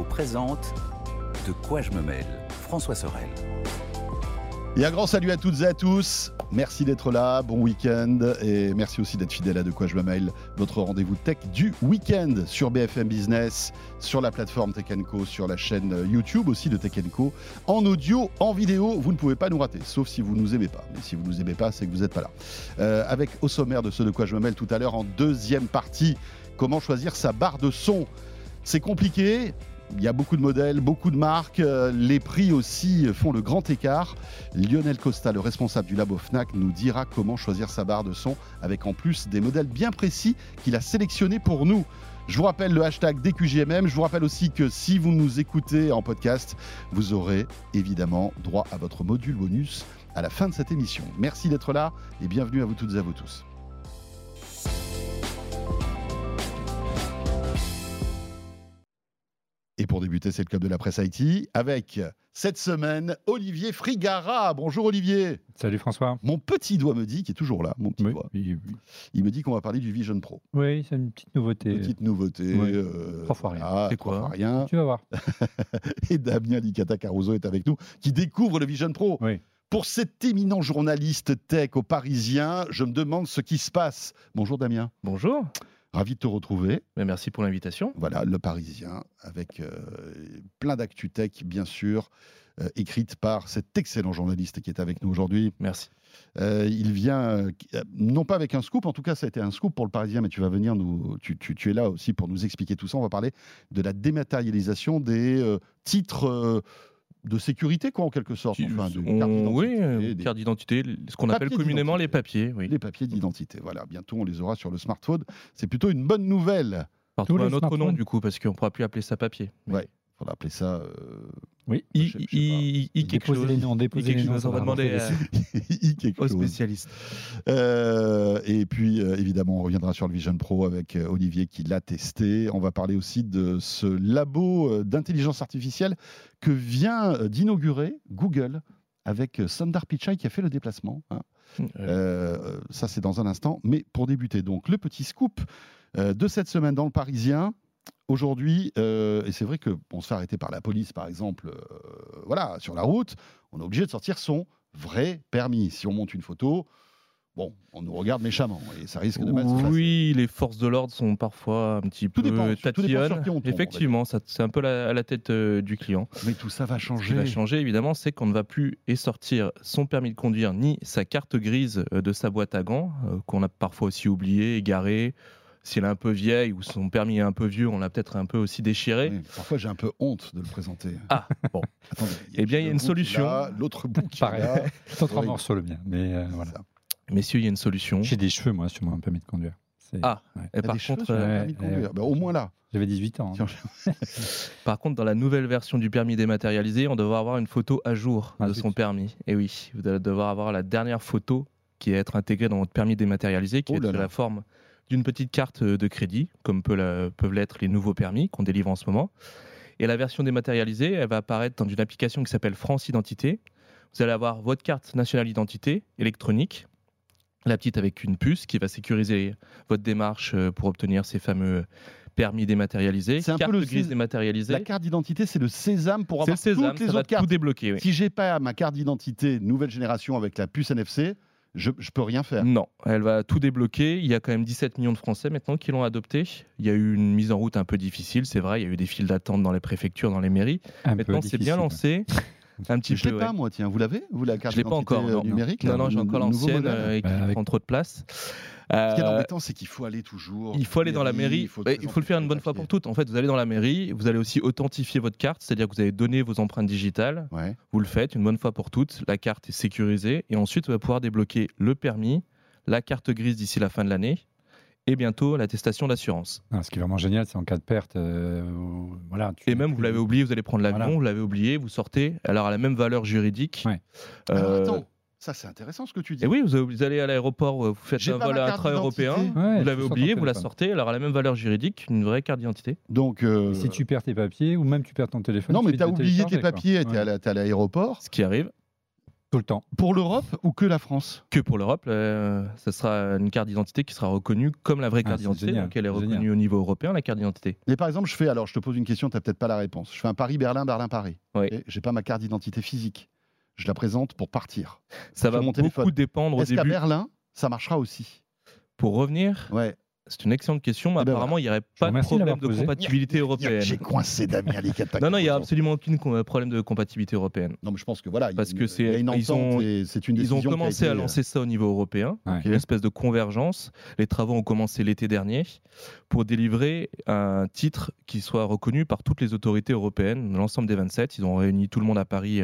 Présente De quoi je me mêle François Sorel. Et un grand salut à toutes et à tous. Merci d'être là, bon week-end et merci aussi d'être fidèle à De quoi je me mail, votre rendez-vous tech du week-end sur BFM Business, sur la plateforme Tech Co, sur la chaîne YouTube aussi de Tech Co, en audio, en vidéo. Vous ne pouvez pas nous rater, sauf si vous nous aimez pas. Mais si vous nous aimez pas, c'est que vous n'êtes pas là. Euh, avec au sommaire de ce De quoi je me mêle tout à l'heure en deuxième partie, comment choisir sa barre de son. C'est compliqué, il y a beaucoup de modèles, beaucoup de marques. euh, Les prix aussi font le grand écart. Lionel Costa, le responsable du labo FNAC, nous dira comment choisir sa barre de son avec en plus des modèles bien précis qu'il a sélectionnés pour nous. Je vous rappelle le hashtag DQJMM. Je vous rappelle aussi que si vous nous écoutez en podcast, vous aurez évidemment droit à votre module bonus à la fin de cette émission. Merci d'être là et bienvenue à vous toutes et à vous tous. Et pour débuter, c'est le club de la presse IT avec cette semaine Olivier Frigara. Bonjour Olivier. Salut François. Mon petit doigt me dit, qui est toujours là, mon petit Oui, doigt, oui, il me dit qu'on va parler du Vision Pro. oui, c'est une petite nouveauté. Petite nouveauté. Oui. euh, Trois fois rien. C'est trois quoi fois rien. Tu vas voir. Et Damien Licata Caruso est avec nous, qui découvre le Vision Pro. Oui. Pour cet éminent journaliste tech au Parisien, je me demande ce qui se passe. Bonjour Damien, Bonjour, ravi de te retrouver. Mais merci pour l'invitation. Voilà, le Parisien, avec euh, plein d'actu tech, bien sûr, euh, écrite par cet excellent journaliste qui est avec nous aujourd'hui. Merci. Euh, il vient, euh, non pas avec un scoop, en tout cas ça a été un scoop pour le Parisien, mais tu vas venir nous, tu, tu- tu es là aussi pour nous expliquer tout ça. On va parler de la dématérialisation des titres de sécurité, quoi, en quelque sorte. Enfin, de On- cartes oui, d'identité, euh, des- carte d'identité, ce qu'on appelle communément les d'identité. papiers. Oui. les papiers d'identité. Voilà, bientôt on les aura sur le smartphone. C'est plutôt une bonne nouvelle. Par Tous trouver les un autre nom du coup, parce qu'on ne pourra plus appeler ça papier. Mais Ouais. Il faudra appeler ça. euh, Oui. I, Je je I- I- I quelque chose. les noms, déposez quelque les noms. chose, ça on va demander quelque aux chose. spécialistes. Euh, et puis, euh, évidemment, on reviendra sur le Vision Pro avec euh, Olivier qui l'a testé. On va parler aussi de ce labo euh, d'intelligence artificielle que vient euh, d'inaugurer Google avec euh, Sundar Pichai qui a fait le déplacement. hein. Euh, Euh, ça, c'est dans un instant. Mais pour débuter, donc, le petit scoop euh, de cette semaine dans le Parisien. Aujourd'hui, euh, et c'est vrai qu'on se fait arrêter par la police, par exemple, euh, voilà, sur la route, on est obligé de sortir son vrai permis. Si on monte une photo, bon, on nous regarde méchamment et ça risque de mal se oui, les forces de l'ordre sont parfois un petit Tout peu dépend, tout dépend sur tatillonnes. tombe, Effectivement, c'est un peu la- à la tête euh, du client. Mais tout ça va Ce qui changer. va changer, évidemment, c'est qu'on ne va plus et sortir son permis de conduire ni sa carte grise de sa boîte à gants, euh, qu'on a parfois aussi oublié, égaré. Si elle est un peu vieille ou son permis est un peu vieux, on l'a peut-être un peu aussi déchiré. Oui, parfois, j'ai un peu honte de le présenter. Ah, bon. Attendez, Eh bien, il y a une solution. L'autre bout qui Pareil. C'est autre Horrible. morceau le mien. Mais euh, voilà. Ça. Messieurs, il y a une solution. J'ai des cheveux, moi, sur mon permis de conduire. Ah. ouais. Et par contre, euh, de. Ben, au moins là. J'avais 18 ans. hein. Par contre, dans la nouvelle version du permis dématérialisé, on devra avoir une photo à jour Ah, de son permis. Et oui, vous allez devoir avoir la dernière photo qui va être intégrée dans votre permis dématérialisé, qui Oh est là. la forme d'une petite carte de crédit, comme peut la- peuvent l'être les nouveaux permis qu'on délivre en ce moment. Et la version dématérialisée, elle va apparaître dans une application qui s'appelle France Identité. Vous allez avoir votre carte nationale d'identité électronique, la petite avec une puce qui va sécuriser votre démarche euh, pour obtenir ces fameux permis dématérialisés, C'est un peu le grise dématérialisée. La carte d'identité, c'est le sésame pour avoir sésame, toutes les ça va autres cartes. tout débloquer. oui. Si j'ai pas ma carte d'identité nouvelle génération avec la puce NFC, je, je peux rien faire. Non, elle va tout débloquer. Il y a quand même 17 millions de Français maintenant qui l'ont adopté. Il y a eu une mise en route un peu difficile, c'est vrai. Il y a eu des files d'attente dans les préfectures, dans les mairies. Un Maintenant, c'est bien lancé. Un petit Je l'ai peu. pas ouais. moi, tiens. Vous l'avez Vous la carte Je l'ai pas encore. euh, Non, numérique non, là, non, j'ai encore l'ancienne euh, et qui Bah, avec- prend trop de place. Ce qui est Euh, embêtant, c'est qu'il faut aller toujours. il faut aller dans la mairie. il faut Il faut le faire une bonne fois pour toutes. En fait, vous allez dans la mairie, vous allez aussi authentifier votre carte, c'est-à-dire que vous allez donner vos empreintes digitales. Ouais. Vous le faites une bonne fois pour toutes. La carte est sécurisée et ensuite, vous allez pouvoir débloquer le permis, la carte grise d'ici la fin de l'année et bientôt l'attestation d'assurance. Non, ce qui est vraiment génial, c'est en cas de perte. euh, voilà, tu Et même, plus- vous l'avez oublié, vous allez prendre l'avion, Voilà. vous l'avez oublié, vous sortez, alors à la même valeur juridique. Ouais. Alors Euh, attends, ça c'est intéressant ce que tu dis. et oui, vous, allez à l'aéroport, euh, vous faites un vol intra-européen. Ouais, vous l'avez oublié, vous la sortez, alors à la même valeur juridique, une vraie carte d'identité. Donc. euh, Si tu perds tes papiers ou même tu perds ton téléphone. Non, mais tu as oublié tes papiers, tu Ouais. es à l'aéroport. Ce qui arrive, Tout le temps. Pour l'Europe ou que la France? Que pour l'Europe, euh, ce sera une carte d'identité qui sera reconnue comme la vraie Ah, carte d'identité, donc elle est reconnue génial. au niveau européen, la carte d'identité. Mais par exemple, je fais, alors je te pose une question, tu n'as peut-être pas la réponse. Je fais un Paris-Berlin, Berlin-Paris. Oui. J'ai pas ma carte d'identité physique. Je la présente pour partir. Ça va mon téléphone. beaucoup dépendre au Est-ce qu'à. Berlin, ça marchera aussi? Pour revenir, Ouais. C'est une excellente question, mais Eh ben apparemment, il n'y aurait pas de problème de posé. compatibilité européenne. J'ai coincé Damien Licata. Non, non, il n'y a absolument aucun problème de compatibilité européenne. Non, mais je pense que voilà. Parce que c'est- une ils ont- et c'est une Ils ont commencé été, à euh, lancer ça au niveau européen. Ouais. Une espèce de convergence. Les travaux ont commencé l'été dernier pour délivrer un titre qui soit reconnu par toutes les autorités européennes, l'ensemble des 27. Ils ont réuni tout le monde à Paris.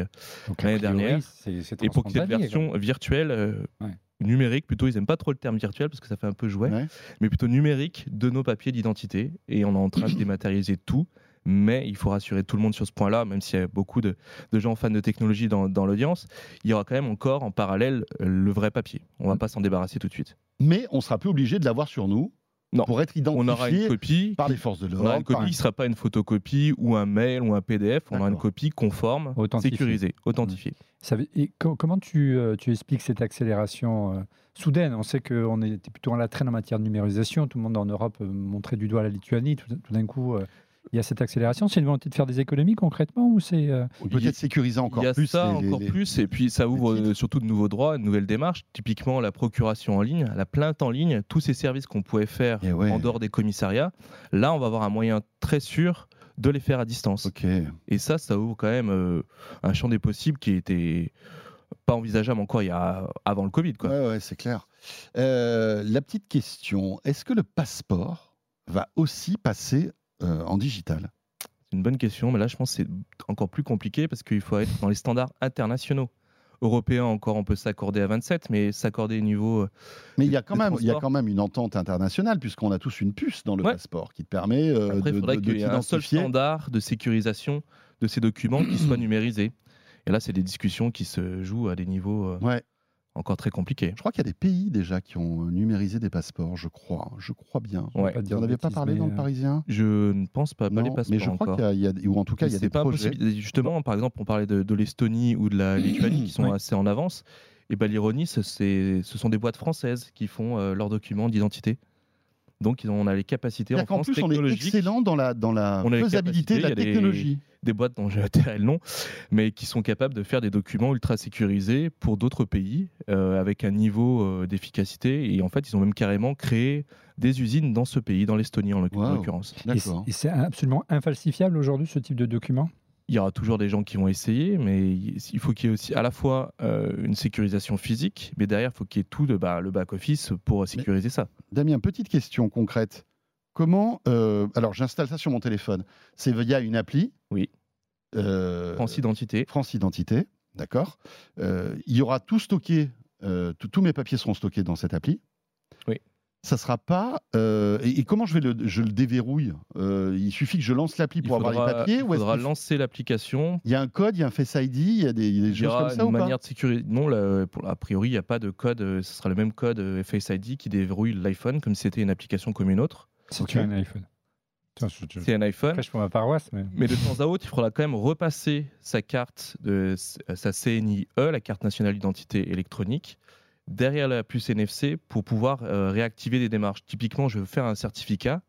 L'année dernière. c'est- c'est Et pour qu'il y ait une version virtuelle, euh, Ouais. Numérique plutôt, ils n'aiment pas trop le terme virtuel parce que ça fait un peu jouet, Ouais. mais plutôt numérique de nos papiers d'identité. Et on est en train de dématérialiser tout. Mais il faut rassurer tout le monde sur ce point-là, même s'il y a beaucoup de, de gens fans de technologie dans, dans l'audience, il y aura quand même encore en parallèle le vrai papier. On Mm. va pas s'en débarrasser tout de suite. Mais on sera plus obligé de l'avoir sur nous Non. pour être On aura une identifié copie par qui- les forces de On aura une l'ordre. copie qui ne sera pas une photocopie ou un mail ou un PDF, on aura une copie conforme, sécurisée, authentifiée. Ça veut- et co- comment tu, euh, tu expliques cette accélération euh, soudaine? On sait qu'on était plutôt en la traîne en matière de numérisation. Tout le monde en Europe euh, montrait du doigt la Lituanie. Tout, tout d'un coup, euh, il y a cette accélération. C'est une volonté de faire des économies concrètement ou c'est euh, Peut-être sécuriser encore Il y a plus. ça les- encore les- plus, et puis ça ouvre euh, surtout de nouveaux droits, de nouvelles démarches. Typiquement, la procuration en ligne, la plainte en ligne, tous ces services qu'on pouvait faire Eh ouais. en dehors des commissariats. Là, on va avoir un moyen très sûr de les faire à distance. Et ça, ça ouvre quand même euh, un champ des possibles qui était pas envisageable encore il y a avant le Covid. Quoi. Ouais, ouais, c'est clair. Euh, la petite question est-ce que le passeport va aussi passer euh, en digital C'est une bonne question, mais là, je pense que c'est encore plus compliqué parce qu'il faut être dans les standards internationaux. Européens, encore, on peut s'accorder à 27, mais s'accorder au niveau. euh, Mais il y a quand même, il y a transport. quand même une entente internationale puisqu'on a tous une puce dans le Ouais. passeport qui te permet euh, Après, de, il faudrait de- de qu'il y ait un seul standard de sécurisation de ces documents qui soit numérisé. Et là, c'est des discussions qui se jouent à des niveaux euh, Ouais. Encore très compliqués. Je crois qu'il y a des pays déjà qui ont euh, numérisé des passeports, je crois. Je crois bien. vais Ouais. pas pas parlé dans le euh, Parisien? Je ne pense pas, pas Non, les passeports mais je crois qu'il y a, il y a- ou en tout cas, il y a des pas projets. impossible. Justement, par exemple, on parlait de, de l'Estonie ou de la Lituanie qui sont Oui. assez en avance. Et ben, l'ironie, ce sont des boîtes françaises qui font euh, leurs documents d'identité. Donc, on a les capacités en France plus, on est technologiques, excellent dans la, dans la faisabilité de la des- technologie. des boîtes dont j'ai atterré le nom, mais qui sont capables de faire des documents ultra sécurisés pour d'autres pays euh, avec un niveau euh, d'efficacité. Et en fait, ils ont même carrément créé des usines dans ce pays, dans l'Estonie en en Wow. l'occurrence. Et c'est- D'accord. et c'est absolument infalsifiable aujourd'hui ce type de document? Il y aura toujours des gens qui vont essayer, mais il faut qu'il y ait aussi à la fois euh, une sécurisation physique, mais derrière, il faut qu'il y ait tout de, bah, le back-office pour sécuriser ça. Damien, petite question concrète. Comment. euh, alors, j'installe ça sur mon téléphone. C'est via une appli? Oui. Euh, France Identité. France Identité. D'accord. Il y aura tout stocké. tous mes papiers seront stockés dans cette appli. Ça sera pas. euh, et, et comment je vais le, je le déverrouille Euh, Il suffit que je lance l'appli pour avoir les papiers il faudra lancer l'application. il y a un code, il y a un Face ID, il y a des, des Il y choses aura comme ça une ou pas? manière de sécuriser. Non, là, pour- a priori, il n'y a pas de code. euh, Ce sera le même code euh, Face ID qui déverrouille l'iPhone comme si c'était une application comme une autre. C'est Ok. un iPhone. Je, je, C'est un iPhone. prêche pour ma paroisse, mais Mais de temps à autre, il faudra quand même repasser sa carte, de, sa CNIE, la carte nationale d'identité électronique, derrière la puce NFC pour pouvoir euh, réactiver des démarches. Typiquement, je veux faire un certificat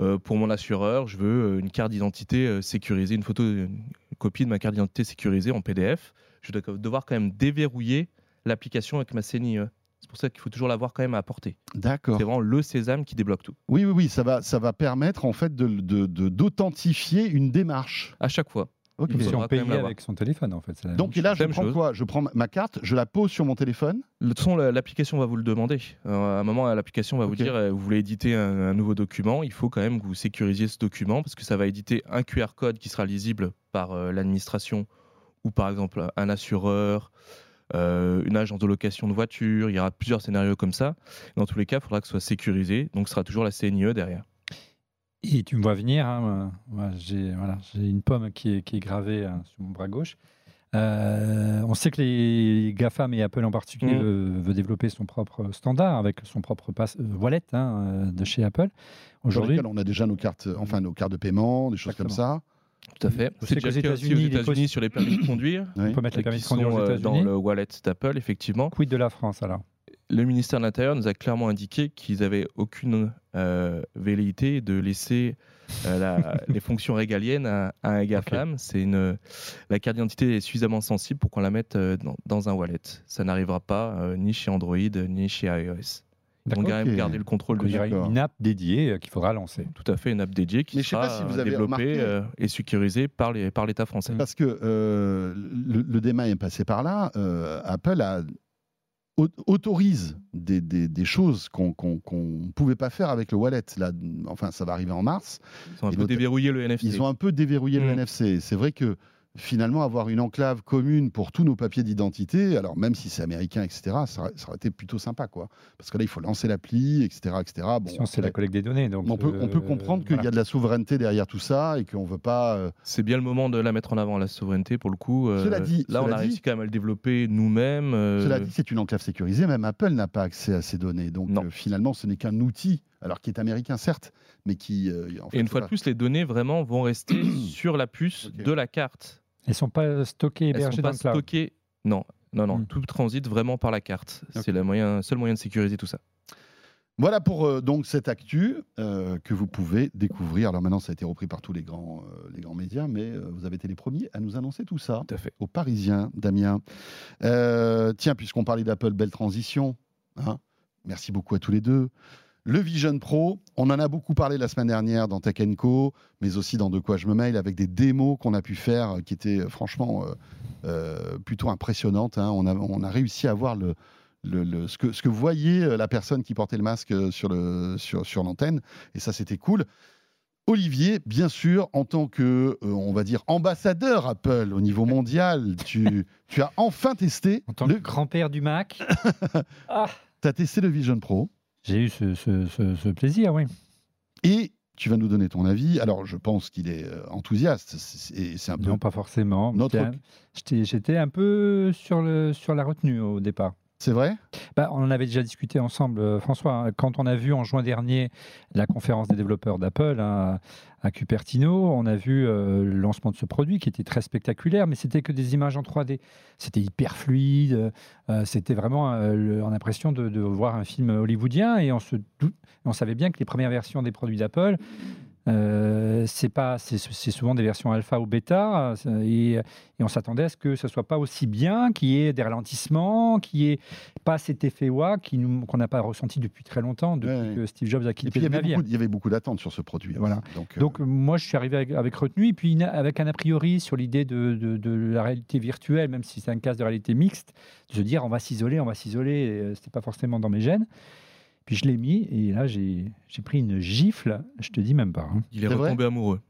euh, pour mon assureur, je veux euh, une carte d'identité sécurisée, une photo, une copie de ma carte d'identité sécurisée en PDF. Je dois devoir quand même déverrouiller l'application avec ma CNIE. C'est pour ça qu'il faut toujours l'avoir quand même à portée. D'accord. C'est vraiment le sésame qui débloque tout. Oui, oui, oui, ça va, ça va permettre en fait de, de- de- d'authentifier une démarche. À chaque fois. Ok. Il si faudra on quand même payait l'avoir. avec son téléphone en fait. la Donc là, je prends chose. quoi? Je prends ma- carte, je la pose sur mon téléphone? De toute façon, la- l'application va vous le demander. Euh, à un moment, l'application va vous dire euh, vous voulez éditer un, un nouveau document, il faut quand même que vous sécurisiez ce document parce que ça va éditer un QR code qui sera lisible par euh, l'administration ou par exemple un assureur, euh, une agence de location de voiture. Il y aura plusieurs scénarios comme ça. Dans tous les cas, il faudra que ce soit sécurisé. Donc, ce sera toujours la CNIE derrière. Et tu me vois venir, hein, moi, j'ai voilà, j'ai une pomme qui est, qui est gravée hein, sur mon bras gauche. Euh, on sait que les GAFAM et Apple en particulier Mhm. veut, veut développer son propre standard avec son propre pass, euh, wallet hein, euh, de chez Apple. Aujourd'hui, on a déjà nos cartes, enfin nos cartes de paiement, des choses comme ça. Tout à fait. C'est qu'aux États-Unis, les États-Unis sur les permis de conduire. Oui. On peut mettre les permis de sont conduire aux euh, dans États-Unis. le wallet d'Apple, effectivement. Quid de la France alors? Le ministère de l'Intérieur nous a clairement indiqué qu'ils n'avaient aucune euh, velléité de laisser euh, la- les fonctions régaliennes à, à un GAFAM. C'est une, la carte d'identité est suffisamment sensible pour qu'on la mette euh, dans, dans un wallet. Ça n'arrivera pas euh, ni chez Android ni chez iOS. Ils vont D'accord. quand même Ok. garder le contrôle Donc, il y dessus. aura D'accord. une app dédiée qu'il faudra lancer. Tout à fait, une app dédiée qui Mais sera pas si vous avez développée remarqué- euh, et sécurisée par les- par l'État français. Parce que euh, le, le DEMA est passé par là. euh, Apple a- autorise des, des- des choses qu'on ne pouvait pas faire avec le wallet. Là, enfin, ça va arriver en mars. Ils ont un peu déverrouillé le NFT. Ils ont un peu déverrouillé le Mm. NFC. C'est vrai que finalement, avoir une enclave commune pour tous nos papiers d'identité, alors même si c'est américain, etc., ça, aurait- ça aurait été plutôt sympa. quoi. Parce que là, il faut lancer l'appli, etc. etc. Bon, Sinon, c'est la collecte des données. Donc, on, peut, on peut euh, comprendre qu'il y a de la souveraineté derrière tout ça et qu'on ne veut pas... euh, C'est bien le moment de la mettre en avant, la souveraineté, pour le coup. euh, Cela dit- là, on a dit- réussi quand même à le développer nous-mêmes. euh, Cela dit, c'est une enclave sécurisée. Même Apple n'a pas accès à ces données. Donc Non. euh, finalement, ce n'est qu'un outil, alors qui est américain certes, mais qui... euh, en fait, Et une fois de plus, les données vraiment vont rester sur la puce de la carte. Elles ne sont pas stockées, Elles hébergées sont dans pas le cloud. stockées. Non, non, non. Hmm. Tout transite vraiment par la carte. C'est le moyen, seul moyen de sécuriser tout ça. Voilà pour euh, donc cette actu euh, que vous pouvez découvrir. Alors maintenant, ça a été repris par tous les grands, euh, les grands médias, mais euh, vous avez été les premiers à nous annoncer tout ça. Tout à fait. Aux Parisiens, Damien. Euh, tiens, puisqu'on parlait d'Apple, belle transition. hein. Merci beaucoup à tous les deux. Le Vision Pro, on en a beaucoup parlé la semaine dernière dans Tech Co, mais aussi dans De quoi je me mail, avec des démos qu'on a pu faire euh, qui étaient euh, franchement euh, euh, plutôt impressionnantes. hein. On, a, on a réussi à voir le, le- le- ce, que, ce que voyait la personne qui portait le masque sur, le, sur, sur l'antenne, et ça c'était cool. Olivier, bien sûr, en tant que, euh, on va dire, ambassadeur Apple au niveau mondial, tu, tu as enfin testé En tant le, que grand-père du Mac, ah, t'as testé le Vision Pro. J'ai eu ce, ce- ce- ce plaisir, oui. Et tu vas nous donner ton avis. Alors, je pense qu'il est euh, enthousiaste. C'est un peu. Non, pas forcément. Notre- j'étais un peu sur, le, sur la retenue au départ. C'est vrai? Bah, on en avait déjà discuté ensemble, euh, François. hein. Quand on a vu en juin dernier la conférence des développeurs d'Apple à Cupertino, on a vu euh, le lancement de ce produit qui était très spectaculaire, mais c'était que des images en 3D. C'était hyper fluide. euh, c'était vraiment en impression de, voir un film hollywoodien et on savait bien que les premières versions des produits d'Apple. Euh, c'est pas, c'est souvent des versions alpha ou bêta, et, et on s'attendait à ce que ce soit pas aussi bien, qu'il y ait des ralentissements, qu'il y ait pas cet effet wa qu'on n'a pas ressenti depuis très longtemps, depuis Ouais. que Steve Jobs a quitté il y le avait navire. beaucoup, il y avait beaucoup d'attentes sur ce produit. Voilà. aussi. Donc, euh, Donc moi, je suis arrivé avec, avec retenue, et puis avec un a priori sur l'idée de, de- de la réalité virtuelle, même si c'est un casque de réalité mixte, de se dire on va s'isoler, on va s'isoler, euh, c'était pas forcément dans mes gènes. Puis je l'ai mis, et là j'ai j'ai pris une gifle, je te dis même pas. hein. Il est, retombé amoureux.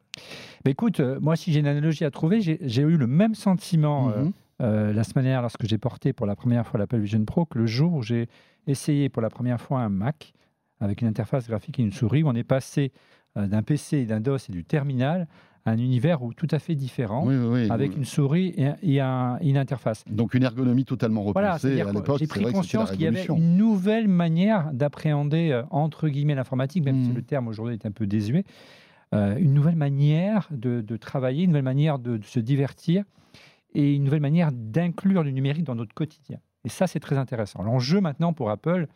Mais écoute, euh, moi si j'ai une analogie à trouver, j'ai eu le même sentiment euh, mhm. euh, la semaine dernière lorsque j'ai porté pour la première fois l'Apple Vision Pro que le jour où j'ai essayé pour la première fois un Mac avec une interface graphique et une souris, où on est passé euh, d'un PC et d'un DOS et du terminal un univers tout à fait différent, Oui, oui, oui. avec une souris et, et un- une interface. Donc une ergonomie totalement repensée. à que l'époque, j'ai pris vrai conscience qu'il y avait une nouvelle manière d'appréhender euh, entre guillemets l'informatique, même si Mhm. le terme aujourd'hui est un peu désuet, euh, une nouvelle manière de, de travailler, une nouvelle manière de, de se divertir et une nouvelle manière d'inclure du numérique dans notre quotidien. Et ça, c'est très intéressant. L'enjeu maintenant pour Apple,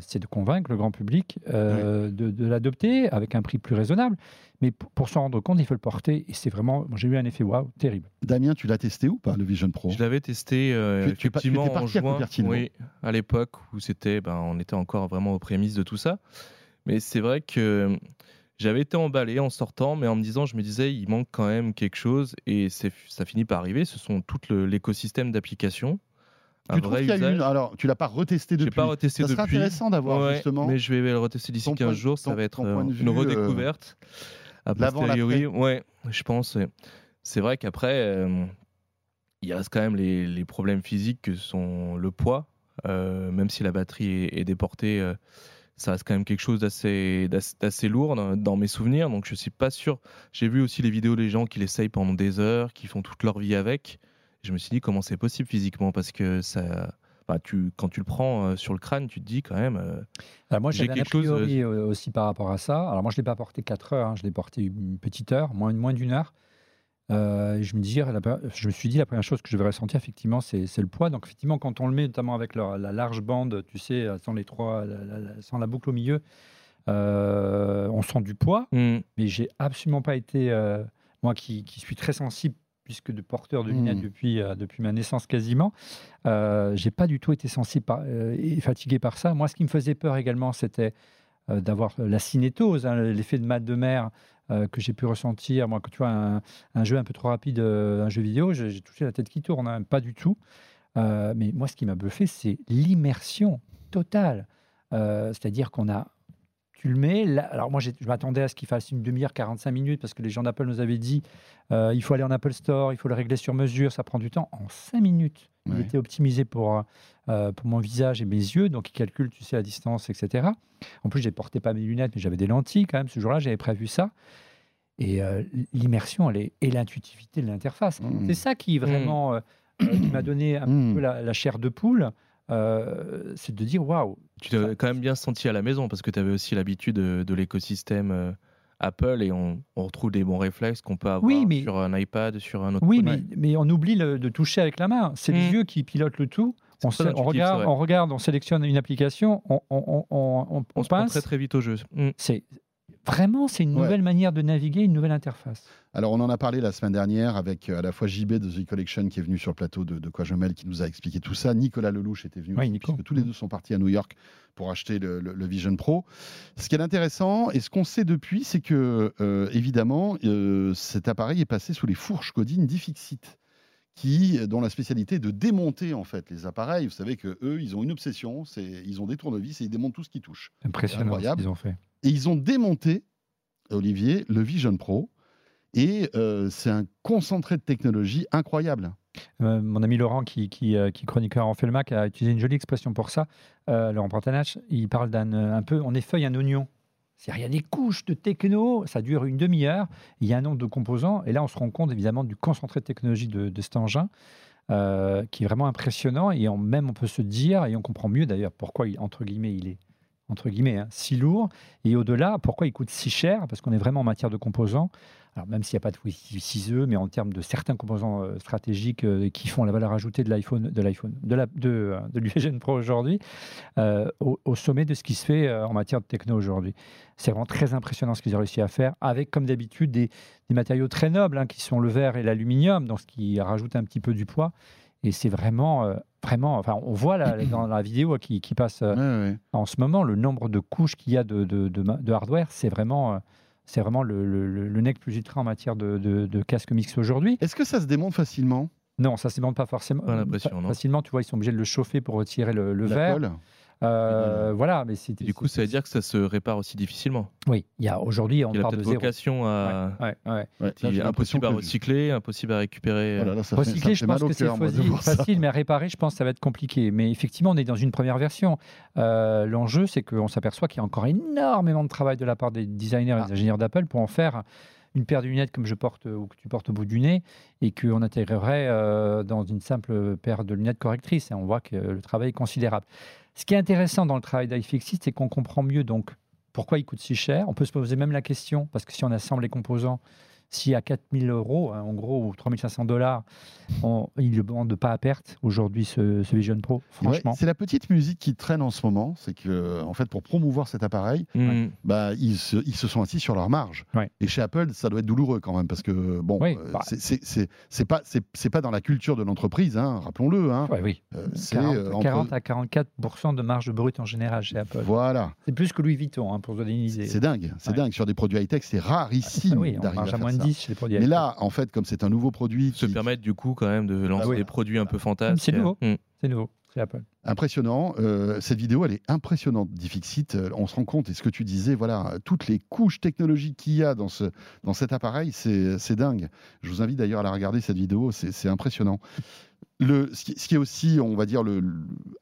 c'est de convaincre le grand public euh, de, de l'adopter avec un prix plus raisonnable. Mais pour, pour s'en rendre compte, il faut le porter. Et c'est vraiment, j'ai eu un effet waouh, terrible. Damien, tu l'as testé ou pas, le Vision Pro? Je l'avais testé euh, Tu- tu pas- tu effectivement étais en à juin, Cupertino. oui, à l'époque où c'était, ben, on était encore vraiment aux prémices de tout ça. Mais c'est vrai que j'avais été emballé en sortant, mais en me disant, je me disais, il manque quand même quelque chose, et c'est, ça finit par arriver. Ce sont tout l'écosystème d'applications. Un Tu trouves vrai qu'il y a une... Alors, tu l'as pas retesté depuis pas retesté Ça serait depuis. intéressant d'avoir Ouais, justement... Mais je vais le retester d'ici ton 15 point- jours. Ça ton- va être euh, point de une vue, euh, redécouverte. A l'avant, posteriori, ouais, je pense. C'est vrai qu'après, euh, il reste quand même les, les problèmes physiques que sont le poids. Euh, même si la batterie est, est déportée, ça reste quand même quelque chose d'assez d'assez- d'assez lourd dans, dans mes souvenirs. Donc je suis pas sûr. J'ai vu aussi les vidéos des gens qui l'essayent pendant des heures, qui font toute leur vie avec. Je me suis dit comment c'est possible physiquement parce que ça. bah, tu, quand tu le prends euh, sur le crâne, tu te dis quand même. euh, Alors moi, J'ai quelque priori euh, aussi par rapport à ça. Alors moi, je ne l'ai pas porté 4 heures, hein, je l'ai porté une petite heure, moins, moins d'une heure. Euh, je, me dis, je me suis dit, la première chose que je vais ressentir, effectivement, c'est le poids. Donc, effectivement, quand on le met, notamment avec la, large bande, tu sais, sans les trois, la, sans la boucle au milieu, on sent du poids. Mm. Mais j'ai absolument pas été, moi qui, qui, suis très sensible, puisque de porteur de lunettes Mm. depuis, depuis ma naissance quasiment, j'ai pas du tout été sensible par- et fatigué par ça. Moi, ce qui me faisait peur également, c'était d'avoir la cinétose, hein, l'effet de mat de mer euh, que j'ai pu ressentir. Moi, quand tu vois un, un jeu un peu trop rapide, euh, un jeu vidéo, j'ai touché la tête qui tourne, hein, pas du tout. Euh, mais moi, ce qui m'a bluffé, c'est l'immersion totale. Euh, C'est-à-dire qu'on a. Tu le mets. là- alors, moi, je m'attendais à ce qu'il fasse une demi-heure, 45 minutes, parce que les gens d'Apple nous avaient dit euh, il faut aller en Apple Store, il faut le régler sur mesure, ça prend du temps. En 5 minutes, il était optimisé pour, euh, pour mon visage et mes yeux, donc il calcule, tu sais, la distance, etc. En plus, j'ai porté pas mes lunettes, mais j'avais des lentilles quand même. Ce jour-là, j'avais prévu ça. Et euh, l'immersion, elle est, et l'intuitivité de l'interface. Mm. C'est ça qui vraiment euh, euh, qui m'a donné un Mm. peu la, la chair de poule. Euh, c'est de dire waouh. Tu t'es quand même bien senti à la maison parce que tu avais aussi l'habitude de, de l'écosystème euh, Apple et on, on retrouve des bons réflexes qu'on peut avoir Oui, mais- sur un iPad, sur un autre Oui, mais, mais on oublie le- de toucher avec la main. C'est les Mm. yeux qui pilotent le tout. On, regarde, on regarde, on sélectionne une application, on, on, on, on- se prend pince. très très vite au jeu. Mm. C'est vraiment c'est une Ouais. nouvelle manière de naviguer, une nouvelle interface. Alors, on en a parlé la semaine dernière avec euh, à la fois JB de The Collection qui est venu sur le plateau de, de Mêle qui nous a expliqué tout ça. Nicolas Lelouch était venu Oui, puisque tous les deux sont partis à New York pour acheter le, le- le Vision Pro. Ce qui est intéressant et ce qu'on sait depuis, c'est que euh, évidemment, euh, cet appareil est passé sous les fourches codines d'Ifixit qui, dont la spécialité est de démonter en fait les appareils. Vous savez que eux, ils ont une obsession, c'est ils ont des tournevis et ils démontent tout ce qui touche. Impressionnant ce Incroyable. qu'ils ont fait. Et ils ont démonté, Olivier, le Vision Pro. Et euh, c'est un concentré de technologie incroyable. Euh, mon ami Laurent, qui, qui, euh, chroniqueur en Felmac, a utilisé une jolie expression pour ça. Laurent Pantanach, il parle d'un un peu, on effeuille un oignon. C'est il y a des couches de techno, ça dure une demi-heure, il y a un nombre de composants, et là on se rend compte évidemment du concentré de technologie de, de cet engin, qui est vraiment impressionnant, et on, même on peut se dire, et on comprend mieux d'ailleurs pourquoi, entre guillemets, il est entre guillemets, hein, si lourd, et au-delà, pourquoi il coûte si cher, parce qu'on est vraiment en matière de composants, alors même s'il n'y a pas de Wi-Fi 6E, mais en termes de certains composants euh, stratégiques euh, qui font la valeur ajoutée de l'iPhone, de l'iPhone, de de, euh, Pro aujourd'hui, au, sommet de ce qui se fait en matière de techno aujourd'hui. C'est vraiment très impressionnant ce qu'ils ont réussi à faire, avec comme d'habitude des, des matériaux très nobles, hein, qui sont le verre et l'aluminium, donc ce qui rajoute un petit peu du poids. Et c'est vraiment, euh, vraiment, enfin, on voit là, dans la vidéo qui, qui passe euh, Ouais, ouais. en ce moment, le nombre de couches qu'il y a de, de, de ma- de hardware, c'est vraiment, euh, c'est vraiment le, le, le- le nec plus ultra en matière de, de, de casque mix aujourd'hui. Est-ce que ça se démonte facilement? Non, ça ne se demande pas forcément. Pas l'impression, non. Facilement, tu vois, ils sont obligés de le chauffer pour retirer le, le La verre. colle Euh, voilà, mais c'est. Et du coup, ça veut dire que ça se répare aussi difficilement. Oui, il y a aujourd'hui, on Il a part de peut-être zéro. vocation à. Ouais, ouais, ouais. Ouais, Il là, j'ai est l'impression impossible à que- recycler, impossible à récupérer. Oh là là, ça fait- Recycler, je pense que c'est de facile, mais à réparer, je pense que ça va être compliqué. Mais effectivement, on est dans une première version. Euh, L'enjeu, c'est qu'on s'aperçoit qu'il y a encore énormément de travail de la part des designers et Ah. des ingénieurs d'Apple pour en faire une paire de lunettes comme je porte euh, ou que tu portes au bout du nez et qu'on intégrerait euh, dans une simple paire de lunettes correctrices. Et on voit que le travail est considérable. Ce qui est intéressant dans le travail d'iFixit, c'est qu'on comprend mieux donc pourquoi il coûte si cher. On peut se poser même la question, parce que si on assemble les composants, si à 4000 euros, hein, en gros, ou 3500 dollars, on- il ne vend pas à perte aujourd'hui ce, ce Vision Pro, Ouais, franchement. c'est la petite musique qui traîne en ce moment. C'est que, en fait, pour promouvoir cet appareil, Mm. bah, ils, se, ils se sont assis sur leur marge. Ouais. Et chez Apple, ça doit être douloureux quand même, parce que bon, Oui, euh, bah. c'est- c'est c'est- c'est pas c'est c'est pas dans la culture de l'entreprise, hein, rappelons-le. Hein. Ouais, oui. Euh, c'est 40, euh, entre- 40 à 44 de marge brute en général chez Apple. Voilà, C'est plus que Louis Vuitton, hein, pour se donner une idée. c'est dingue, c'est Ouais. dingue sur des produits high tech, c'est rarissime Ah oui, on d'arriver marge à à moins de ça. 10 chez les produits. Mais là, en fait, comme c'est un nouveau produit, Se qui- permettre du coup quand même de lancer oui. des produits un peu fantasques. C'est nouveau. Mm. c'est nouveau, c'est Apple. Impressionnant. Euh, cette vidéo, elle est impressionnante, Difixit. Euh, On se rend compte, et ce que tu disais, voilà, toutes les couches technologiques qu'il y a dans, ce, dans cet appareil, c'est c'est dingue. Je vous invite d'ailleurs à la regarder, cette vidéo, c'est c'est impressionnant. Le, ce, qui, ce qui est aussi, on va dire, le, le-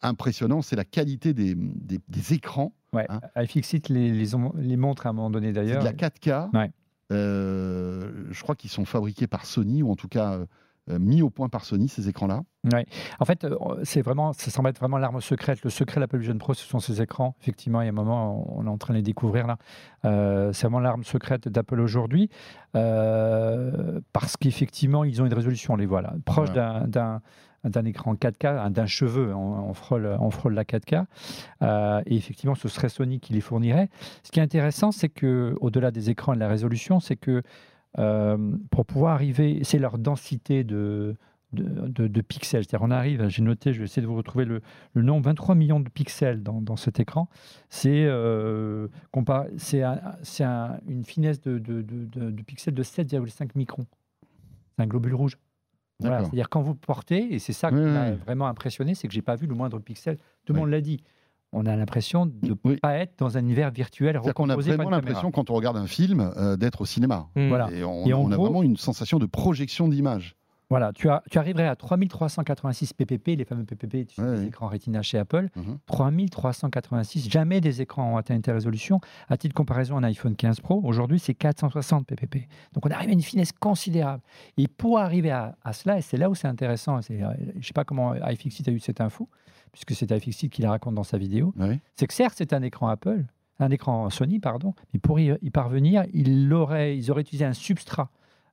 impressionnant, c'est la qualité des, des- des écrans. Ouais. Hein. iFixit les, les, les montre à un moment donné C'est d'ailleurs. de la 4K. Ouais. Euh, je crois qu'ils sont fabriqués par Sony, ou en tout cas, euh, euh, mis au point par Sony, ces écrans-là Ouais. En fait, c'est vraiment, ça semble être vraiment l'arme secrète. Le secret de l'Apple Vision Pro, ce sont ces écrans. Effectivement, il y a un moment, on est en train de les découvrir là. Euh, c'est vraiment l'arme secrète d'Apple aujourd'hui, euh, parce qu'effectivement, ils ont une résolution, on les voit là, proche Ouais. d'un- d'un écran 4K, un- d'un cheveu, on, frôle, on frôle la 4K. Euh, et effectivement, ce serait Sony qui les fournirait. Ce qui est intéressant, c'est que au-delà des écrans et de la résolution, c'est que euh, pour pouvoir arriver, c'est leur densité de, de, pixels. C'est-à-dire, on arrive, j'ai noté, je vais essayer de vous retrouver le, le nombre, 23 millions de pixels dans, dans cet écran. C'est euh, un- une finesse de- de pixels de 7,5 microns. C'est un globule rouge. Voilà. C'est-à-dire quand vous portez, et c'est ça qui m'a vraiment impressionné, c'est que j'ai pas vu le moindre pixel. Tout le monde l'a dit. On a l'impression de ne Oui. pas être dans un univers virtuel qu'on a vraiment l'impression, quand on regarde un film, euh, d'être au cinéma. Hmm. Voilà. Et on, Et on a vraiment une sensation de projection d'image. Voilà, tu, as, tu arriverais à 3386 ppp, les fameux ppp, tu sais, Ouais, les écrans Retina chez Apple. Mhm. 3386, jamais des écrans ont atteint une telle résolution. À titre de comparaison, un iPhone 15 Pro, aujourd'hui, c'est 460 ppp. Donc on arrive à une finesse considérable. Et pour arriver à, à cela, et c'est là où c'est intéressant, euh, je ne sais pas comment iFixit a eu cette info, puisque c'est iFixit qui la raconte dans sa vidéo, c'est que certes, c'est un écran Apple, un écran Sony, pardon, mais pour y, y parvenir, ils auraient, ils auraient utilisé un substrat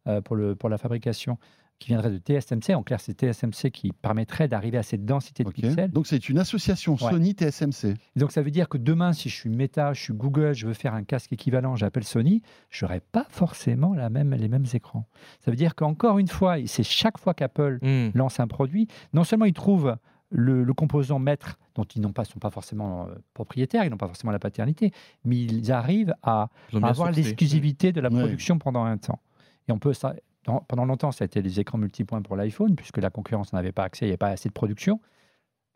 euh, pour, le, pour la fabrication qui viendrait de TSMC. En clair, c'est TSMC qui permettrait d'arriver à cette densité de pixels. Donc c'est une association Ouais. Sony TSMC. Et donc, ça veut dire que demain, si je suis Meta, je suis Google, je veux faire un casque équivalent, j'appelle Sony, je n'aurai pas forcément la même, les mêmes écrans. Ça veut dire qu'encore une fois, et c'est chaque fois qu'Apple Hmm. lance un produit, non seulement ils trouvent le, le composant maître dont ils n'ont pas, sont pas forcément euh, propriétaires, ils n'ont pas forcément la paternité, mais ils arrivent à Ils avoir l'exclusivité de la Ouais. production pendant un temps. Et on peut ça. Dans- pendant longtemps, ça a été les écrans multipoints pour l'iPhone, puisque la concurrence n'avait pas accès, il n'y avait pas assez de production.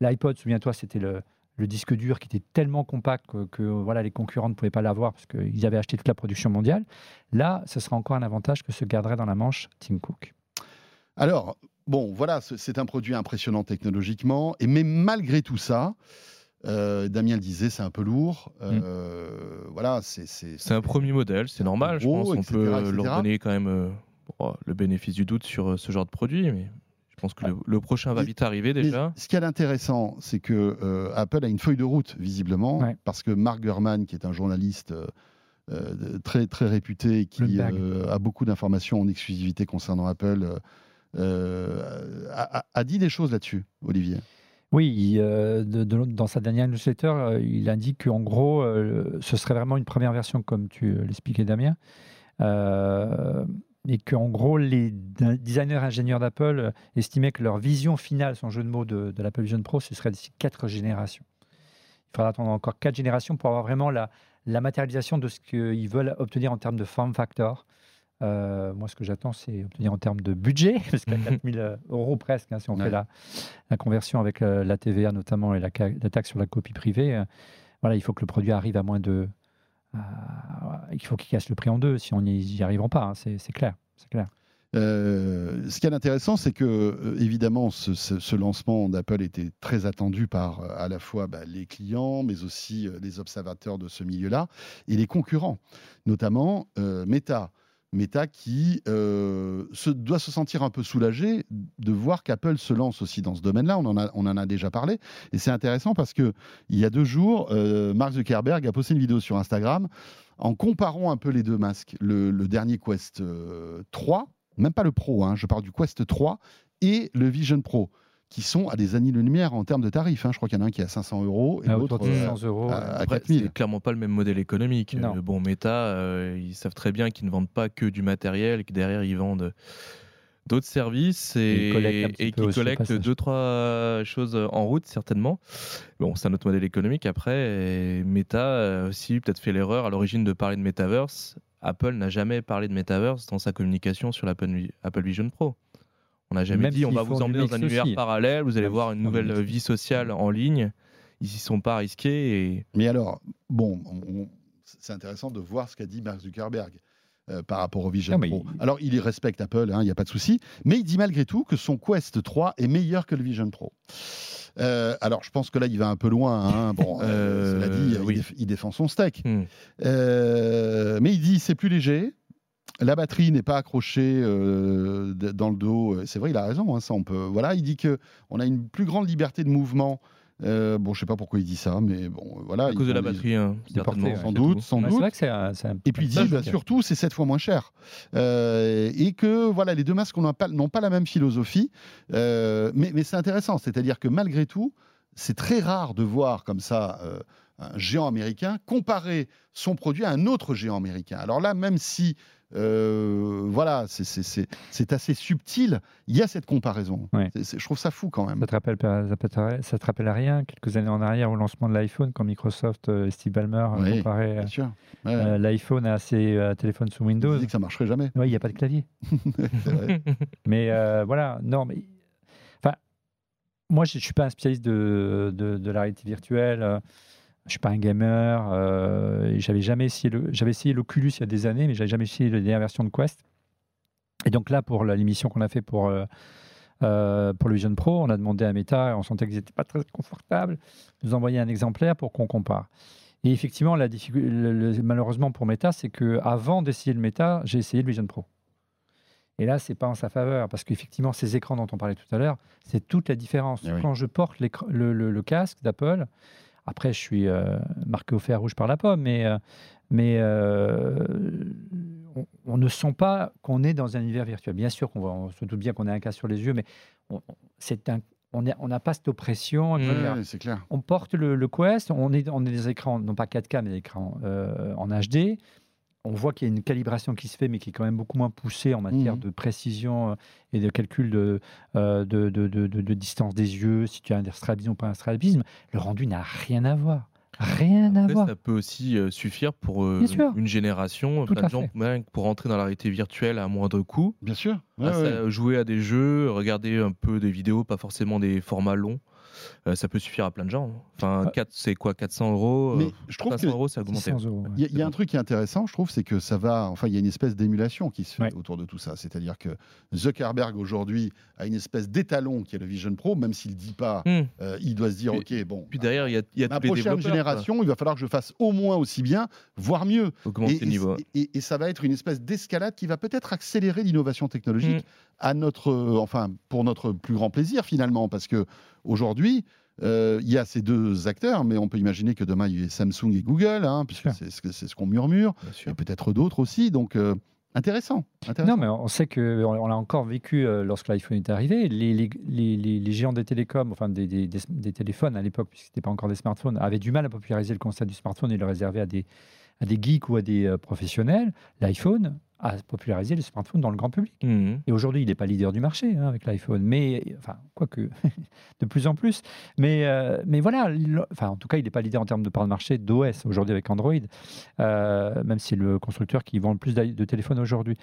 L'iPod, souviens-toi, c'était le, le disque dur qui était tellement compact que, que, voilà, les concurrents ne pouvaient pas l'avoir parce qu'ils avaient acheté toute la production mondiale. Là, ce sera encore un avantage que se garderait dans la manche Tim Cook. Alors, bon, voilà, ce- c'est un produit impressionnant technologiquement. Et mais malgré tout ça, euh, Damien le disait, c'est un peu lourd. Euh, Voilà, c'est. c'est- un premier modèle, c'est normal, je pense. On etc., peut etc. leur donner quand même euh, bon, le bénéfice du doute sur euh, ce genre de produit, mais je pense que le, le prochain va vite arriver Mais déjà. ce qui est intéressant, c'est que euh, Apple a une feuille de route, visiblement, Ouais. parce que Mark Gurman, qui est un journaliste euh, euh, très, très réputé, qui euh, a beaucoup d'informations en exclusivité concernant Apple, euh, euh, a, a- a dit des choses là-dessus, Olivier. Oui, il, euh, de- de- dans sa dernière newsletter, euh, il indique qu'en gros, euh, ce serait vraiment une première version, comme tu euh, l'expliquais, Damien. Euh, et qu'en gros, les designers ingénieurs d'Apple euh, estimaient que leur vision finale, son jeu de mots de, de l'Apple Vision Pro, ce serait d'ici quatre générations. Il faudra attendre encore quatre générations pour avoir vraiment la, la matérialisation de ce qu'ils veulent obtenir en termes de form factor. Euh, moi, ce que j'attends, c'est obtenir en termes de budget, parce qu'à 4000 euros presque, hein, si on Ouais. fait la, la conversion avec euh, la TVA notamment et la, taxe sur la copie privée, euh, voilà, il faut que le produit arrive à moins de. À- il faut qu'il casse le prix en deux, si on n'y arriveront pas, hein, c'est clair. C'est clair. Euh, ce qui est intéressant, c'est que euh, évidemment, ce, ce- ce lancement d'Apple était très attendu par euh, à la fois bah, les clients, mais aussi euh, les observateurs de ce milieu-là et les concurrents, notamment euh, Meta. Meta qui euh, doit se sentir un peu soulagé de voir qu'Apple se lance aussi dans ce domaine-là. On, en a, on en a déjà parlé. Et c'est intéressant parce que il y a deux jours, euh, Mark Zuckerberg a posté une vidéo sur Instagram en comparant un peu les deux masques. Le, dernier Quest euh, 3, même pas le Pro, hein, je parle du Quest 3 et le Vision Pro, qui sont à des années-lumière en termes de tarifs. hein. Je crois qu'il y en a un qui est à 500 euros et À l'autre euh, 600 euros. à- à Après, 4000. c'est clairement pas le même modèle économique. Non. Euh, bon, Meta, euh, ils savent très bien qu'ils ne vendent pas que du matériel, que derrière ils vendent d'autres services Et qui collectent deux trois choses en route certainement. Bon, c'est un autre modèle économique après. Et Meta a aussi peut-être fait l'erreur à l'origine de parler de metaverse. Apple n'a jamais parlé de metaverse dans sa communication sur l'Apple Apple Vision Pro. On n'a jamais Même dit on va vous emmener dans un univers aussi. parallèle, vous allez Même voir une nouvelle vie sociale en ligne. Ils s'y sont pas risqués et Mais alors, bon, on- on- c'est intéressant de voir ce qu'a dit Mark Zuckerberg. euh, par rapport au Vision Non, Pro. il- Alors, il respecte Apple, hein, il n'y a pas de souci, mais il dit malgré tout que son Quest 3 est meilleur que le Vision Pro. Euh, alors, je pense que là, il va un peu loin. hein. Bon, euh, cela dit, il oui. déf- il défend son steak. Hmm. Euh, mais il dit c'est plus léger. La batterie n'est pas accrochée euh, dans le dos. Euh, C'est vrai, il a raison. hein, ça, on peut. Voilà, il dit que on a une plus grande liberté de mouvement. Euh, bon, je sais pas pourquoi il dit ça, mais bon, voilà. À cause de la batterie, hein, ouais. Sans c'est doute, sans doute. c'est vrai que c'est un, un- Et puis il dit, bah, surtout, c'est sept fois moins cher. Euh, et que voilà, les deux masques n'ont pas, n'ont pas la même philosophie. Euh, mais mais c'est intéressant, c'est-à-dire que malgré tout, c'est très rare de voir comme ça euh, un géant américain comparer son produit à un autre géant américain. Alors là, même si euh, voilà, c'est- assez subtil, il y a cette comparaison. Ouais. Je trouve ça fou quand même. Ça te, rappelle, ça, te- ça te rappelle à rien Quelques années en arrière, au lancement de l'iPhone, quand Microsoft euh, et Steve Ballmer euh, Oui, comparaient. Ouais. euh, l'iPhone à ses euh, téléphones sous Windows. dit que ça marcherait jamais. Oui, il n'y a pas de clavier. Vrai. Mais voilà, non, mais. Enfin, moi, je ne suis pas un spécialiste de, de, de la réalité virtuelle. Je suis pas un gamer. euh, j'avais jamais essayé le, j'avais essayé l'Oculus il y a des années, mais j'avais jamais essayé la dernière version de Quest. Et donc là, pour l'émission qu'on a fait pour euh, euh, pour le Vision Pro, on a demandé à Meta, et on sentait qu'ils n'étaient pas très confortables, de nous envoyer un exemplaire pour qu'on compare. Et effectivement, la difficulté, le- le- malheureusement pour Meta, c'est que avant d'essayer le Meta, j'ai essayé le Vision Pro. Et là, c'est pas en sa faveur, parce qu'effectivement, ces écrans dont on parlait tout à l'heure, c'est toute la différence. Eh oui. Quand je porte l'écran- le, le- le casque d'Apple, après, je suis euh, marqué au fer rouge par la pomme, mais, euh, mais euh, on, on ne sent pas qu'on est dans un univers virtuel. Bien sûr qu'on on se doute bien qu'on a un casque sur les yeux, mais on c'est un, on n'a pas cette oppression. Mmh. c'est clair. on porte le, le Quest, on est, on est des écrans, non pas 4K, mais des écrans euh, en HD. On voit qu'il y a une calibration qui se fait, mais qui est quand même beaucoup moins poussée en matière Mhm. de précision euh, et de calcul de, euh, de, de- de- de- de distance des yeux, si tu as un strabisme ou pas un strabisme. Le rendu n'a rien à voir. Rien à voir. ça peut aussi euh, suffire pour euh, Bien sûr. une génération, Tout plein à de gens, fait. même pour entrer dans la réalité virtuelle à moindre coût, Bien sûr. Ouais, à ouais. ça- jouer à des jeux, regarder un peu des vidéos, pas forcément des formats longs. Euh, ça peut suffire à plein de gens. Enfin, Ah. 4, c'est quoi 400 euros Mais euh, je trouve 500 que euros, c'est augmenté. 600 euros, ouais. Il y, a- il y a un truc qui est intéressant, je trouve, c'est que ça va. Enfin, il y a une espèce d'émulation qui se fait Ouais. autour de tout ça. C'est-à-dire que Zuckerberg aujourd'hui a une espèce d'étalon qui est le Vision Pro, même s'il ne dit pas, Hmm. euh, il doit se dire, Puis- ok, bon. Puis derrière, il y a, il y a Ma tous les prochaine quoi. génération, il va falloir que je fasse au moins aussi bien, voire mieux. Augmenter Et, le niveau. et- et- et ça va être une espèce d'escalade qui va peut-être accélérer l'innovation technologique Mm. À notre, euh, enfin, pour notre plus grand plaisir finalement, parce que aujourd'hui. euh, il y a ces deux acteurs, mais on peut imaginer que demain il y ait Samsung et Google, hein, puisque c'est ce ce qu'on murmure, et peut-être d'autres aussi. Donc euh, intéressant, intéressant. Non, mais on sait que on l'a encore vécu euh, lorsque l'iPhone est arrivé. Les, les- les- les- les géants des télécoms, enfin des, des- des- des téléphones à l'époque, puisque c'était pas encore des smartphones, avaient du mal à populariser le concept du smartphone et le réserver à des, à des geeks ou à des euh, professionnels. L'iPhone a popularisé le smartphone dans le grand public. Mhm. Et aujourd'hui, il n'est pas leader du marché hein, avec l'iPhone, mais enfin, quoique, de plus en plus. Mais, euh, mais voilà, il- enfin, en tout cas, il n'est pas leader en termes de part de marché d'OS aujourd'hui avec Android, euh, même si c'est le constructeur qui vend le plus de téléphones aujourd'hui.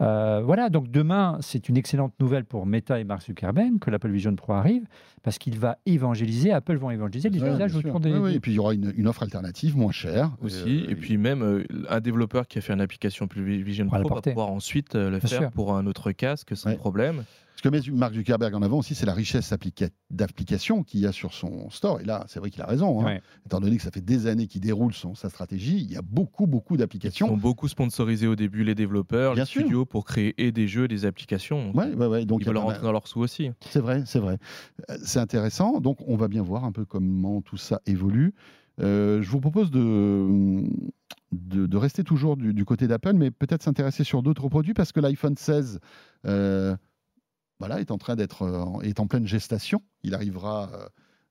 Euh, voilà, donc demain, c'est une excellente nouvelle pour Meta et Mark Zuckerberg que l'Apple Vision Pro arrive, parce qu'il va évangéliser, Apple vont évangéliser les Ouais, usages autour des. Des- Et puis il y aura une, une offre alternative moins chère aussi. Euh, et puis même euh, un développeur qui a fait une application plus Vision la Pro va pouvoir ensuite euh, le Bien faire sûr. pour un autre casque sans Ouais. problème. Ce que met Mark Zuckerberg en avant aussi, c'est la richesse applica- d'applications qu'il y a sur son store. Et là, c'est vrai qu'il a raison. hein. Ouais. Étant donné que ça fait des années qu'il déroule son, sa stratégie, il y a beaucoup, beaucoup Ils d'applications. ont beaucoup sponsorisé au début les développeurs, Bien les sûr. studios pour créer et des jeux et des applications. Donc, Ouais, ouais, ouais. Donc, Ils veulent rentrer dans leur sous aussi. C'est vrai, c'est vrai. Euh, C'est intéressant. Donc, on va bien voir un peu comment tout ça évolue. Euh, je vous propose de, de, rester toujours du, côté d'Apple, mais peut-être s'intéresser sur d'autres produits parce que l'iPhone 16 euh, voilà, est en train d'être euh, est en pleine gestation. Il arrivera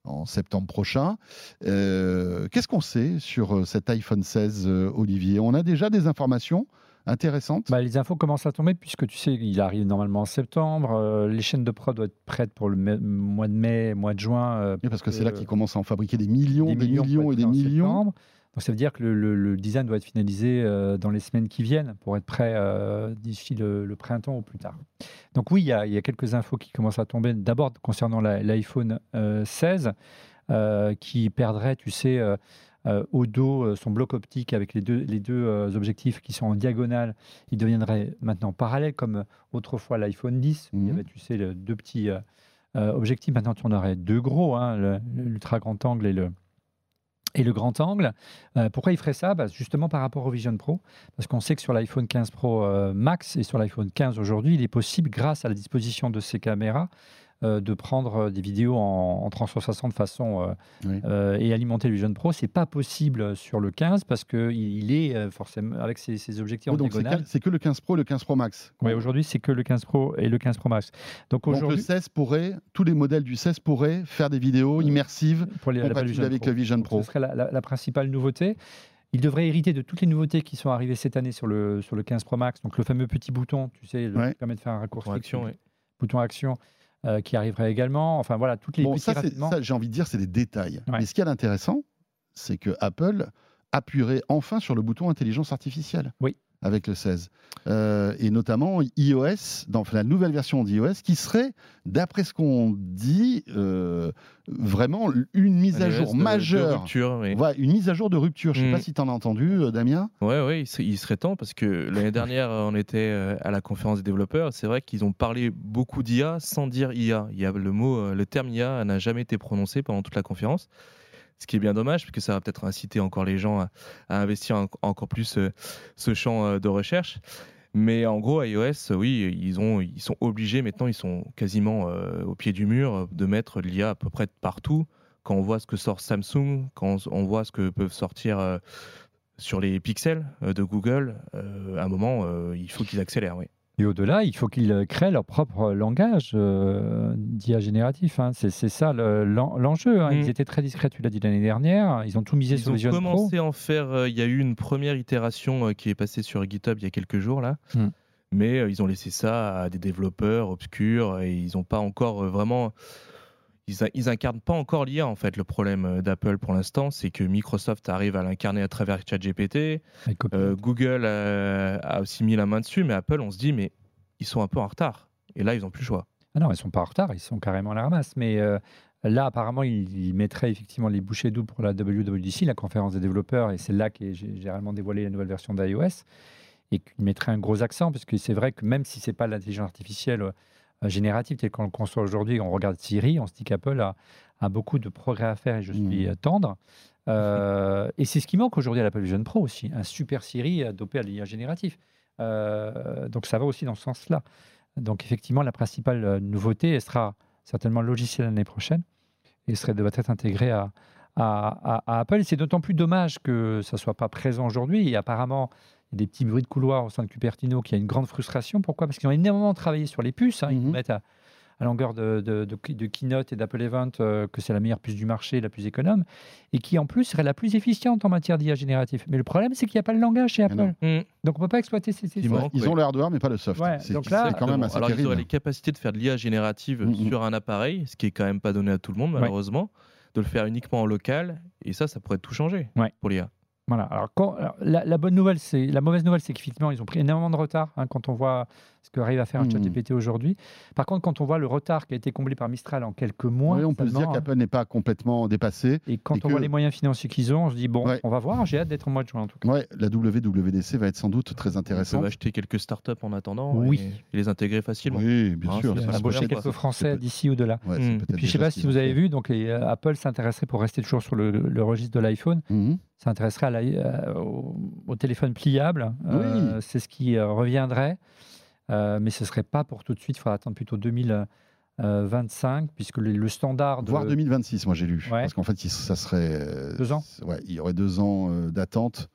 en septembre prochain. Qu'est-ce qu'on sait sur cet iPhone 16, euh, Olivier? On a déjà des informations intéressantes. Bah, les infos commencent à tomber puisque tu sais, il arrive normalement en septembre. euh, les chaînes de prod doivent être prêtes pour le mois de mai, mois de juin. euh, Oui, parce que c'est là qu'ils commencent à en fabriquer des millions, des, millions, pour et des millions. septembre. Donc ça veut dire que le, le- le design doit être finalisé euh, dans les semaines qui viennent pour être prêt euh, d'ici le, le printemps ou plus tard. Donc oui, il y a, il y a quelques infos qui commencent à tomber. D'abord concernant l'iPhone euh, 16 euh, qui perdrait, tu sais, au dos euh, son bloc optique avec les deux, les deux euh, objectifs qui sont en diagonale. Il deviendrait maintenant parallèle comme autrefois l'iPhone 10 où il y Mhm. avait, tu sais, le- deux petits euh, euh, objectifs. Maintenant, tu en aurais deux gros, hein, l'ultra grand angle et le et le grand angle. Euh, pourquoi il ferait ça? Bah, Justement par rapport au Vision Pro, parce qu'on sait que sur l'iPhone 15 Pro euh, Max et sur l'iPhone 15 aujourd'hui, il est possible, grâce à la disposition de ces caméras, euh, de prendre des vidéos en, en 360 façon euh, Oui. euh, et alimenter le Vision Pro. C'est pas possible sur le 15 parce qu'il il est euh, forcément avec ses, ses objectifs en Oh, donc c'est diagonale. que, c'est que le 15 Pro et le 15 Pro Max. Oui, aujourd'hui c'est que le 15 Pro et le 15 Pro Max. Donc Donc le aujourd'hui, 16 pourrait, tous les modèles du 16 pourraient faire des vidéos immersives pour les, compatibles Vision avec Pro. le Vision Donc, Pro. Ce serait la, la- la principale nouveauté. Il devrait hériter de toutes les nouveautés qui sont arrivées cette année sur le, sur le 15 Pro Max. Donc le fameux petit bouton, tu sais, Ouais. qui permet de faire un raccourci. Pour action, oui. Bouton action euh, qui arriverait également. Enfin voilà, toutes les Bon, ça, ça, j'ai envie de dire, c'est des détails. Ouais. Mais ce qui est intéressant, c'est que Apple appuierait enfin sur le bouton intelligence artificielle. Oui. Avec le 16. Euh, et notamment iOS, dans la nouvelle version d'iOS, qui serait, d'après ce qu'on dit, euh, vraiment une mise à jour iOS de- de majeure. rupture, oui. Voilà, une mise à jour de rupture. Je ne sais Mm. pas si tu en as entendu, euh, Damien. Ouais, ouais, il, se- il serait temps parce que l'année dernière, on était à la conférence des développeurs. C'est vrai qu'ils ont parlé beaucoup d'IA sans dire IA. Il y a le mot, le terme IA n'a jamais été prononcé pendant toute la conférence. Ce qui est bien dommage, parce que ça va peut-être inciter encore les gens à, investir en- encore plus euh, ce champ euh, de recherche. Mais en gros, iOS, oui, ils, ont, ils sont obligés maintenant, ils sont quasiment euh, au pied du mur de mettre l'IA à peu près partout. Quand on voit ce que sort Samsung, quand on voit ce que peuvent sortir sur les pixels de Google, à un moment, il faut qu'ils accélèrent. Oui. Et au-delà, il faut qu'ils euh, créent leur propre langage euh, d'IA génératif. hein. C'est ça le- l'en- l'enjeu. hein. Mm. Ils étaient très discrets, tu l'as dit l'année dernière. Ils ont tout misé Ils sur ont le Vision Pro. commencé à en faire. euh, Il y a eu une première itération euh, qui est passée sur GitHub il y a quelques jours là, Hmm. mais ils ont laissé ça à des développeurs obscurs et ils n'ont pas encore vraiment. Ils, incarnent pas encore l'IA en fait. Le problème euh, d'Apple pour l'instant, c'est que Microsoft arrive à l'incarner à travers ChatGPT. Euh, Google a aussi mis la main dessus, mais Apple, on se dit, mais ils sont un peu en retard. Et là, ils n'ont plus le choix. Ah non, ils sont pas en retard, ils sont carrément à la ramasse. Mais euh, là, apparemment, ils, ils mettraient effectivement les bouchées doubles pour la WWDC, la conférence des développeurs, et c'est là qu'est gé- généralement dévoilé la nouvelle version d'iOS, et qu'ils mettraient un gros accent, parce que c'est vrai que même si c'est pas l'intelligence artificielle générative telle qu'on le conçoit aujourd'hui, on regarde Siri, on se dit qu'Apple a, a beaucoup de progrès à faire, et je suis Mhm. euh, tendre. Euh, et c'est ce qui manque aujourd'hui à l'Apple Vision Pro aussi, un super Siri dopé à l'IA génératif. Euh, donc ça va aussi dans ce sens-là. Donc effectivement, la principale euh, nouveauté, elle sera certainement le logiciel l'année prochaine et serait, devrait être intégré à, à, à- à Apple. C'est d'autant plus dommage que ça ne soit pas présent aujourd'hui. Et apparemment, il y a des petits bruits de couloir au sein de Cupertino qui a une grande frustration. Pourquoi? Parce qu'ils ont énormément travaillé sur les puces. hein. Ils nous mettent à, à longueur de, de, de- de keynote et d'Apple Event euh, que c'est la meilleure puce du marché, la plus économe, et qui en plus serait la plus efficiente en matière d'IA génératif. Mais le problème, c'est qu'il n'y a pas le langage chez. Apple. Donc on ne peut pas exploiter ces, ces Il choses. manque, Ils ouais. ont le hardware, mais pas le soft. Ouais, c'est donc là- quand même assez Alors, ils terrible. auraient les capacités de faire de l'IA générative Mhm. sur un appareil, ce qui est quand même pas donné à tout le monde, Ouais. malheureusement, de le faire uniquement en local. Et ça, ça pourrait tout changer Ouais. pour l'IA. Voilà. Alors, quand- alors, la, bonne nouvelle, c'est la mauvaise nouvelle, c'est qu'effectivement, ils ont pris énormément de retard hein, quand on voit ce qu'arrive à faire un Mhm. ChatGPT aujourd'hui. Par contre, quand on voit le retard qui a été comblé par Mistral en quelques mois, Oui, on peut se dire qu'Apple n'est pas complètement dépassé. et quand et on que- voit les moyens financiers qu'ils ont, on se dit bon, Ouais. on va voir. J'ai hâte d'être au mois de juin en tout cas. Ouais, la WWDC va être sans doute très intéressante. peuvent acheter quelques startups en attendant Oui. et, et les intégrer facilement. Oui, bien Ah, sûr. ça, embaucher quelques Français d'ici ou de là. ouais, Mm. Et puis, je sais déjà pas si vous avez vu, donc les, euh, Apple s'intéresserait pour rester toujours sur le, le registre de l'iPhone, Mhm. s'intéresserait à la- euh, au, au téléphone pliable. Euh, Oui. c'est ce qui euh, reviendrait, Euh, mais ce serait pas pour tout de suite. Il faudra attendre plutôt 2025, puisque le, standard de Voire 2026, moi j'ai lu. Ouais. Parce qu'en fait, ça serait. euh, Deux ans Ouais, il y aurait deux ans euh, d'attente.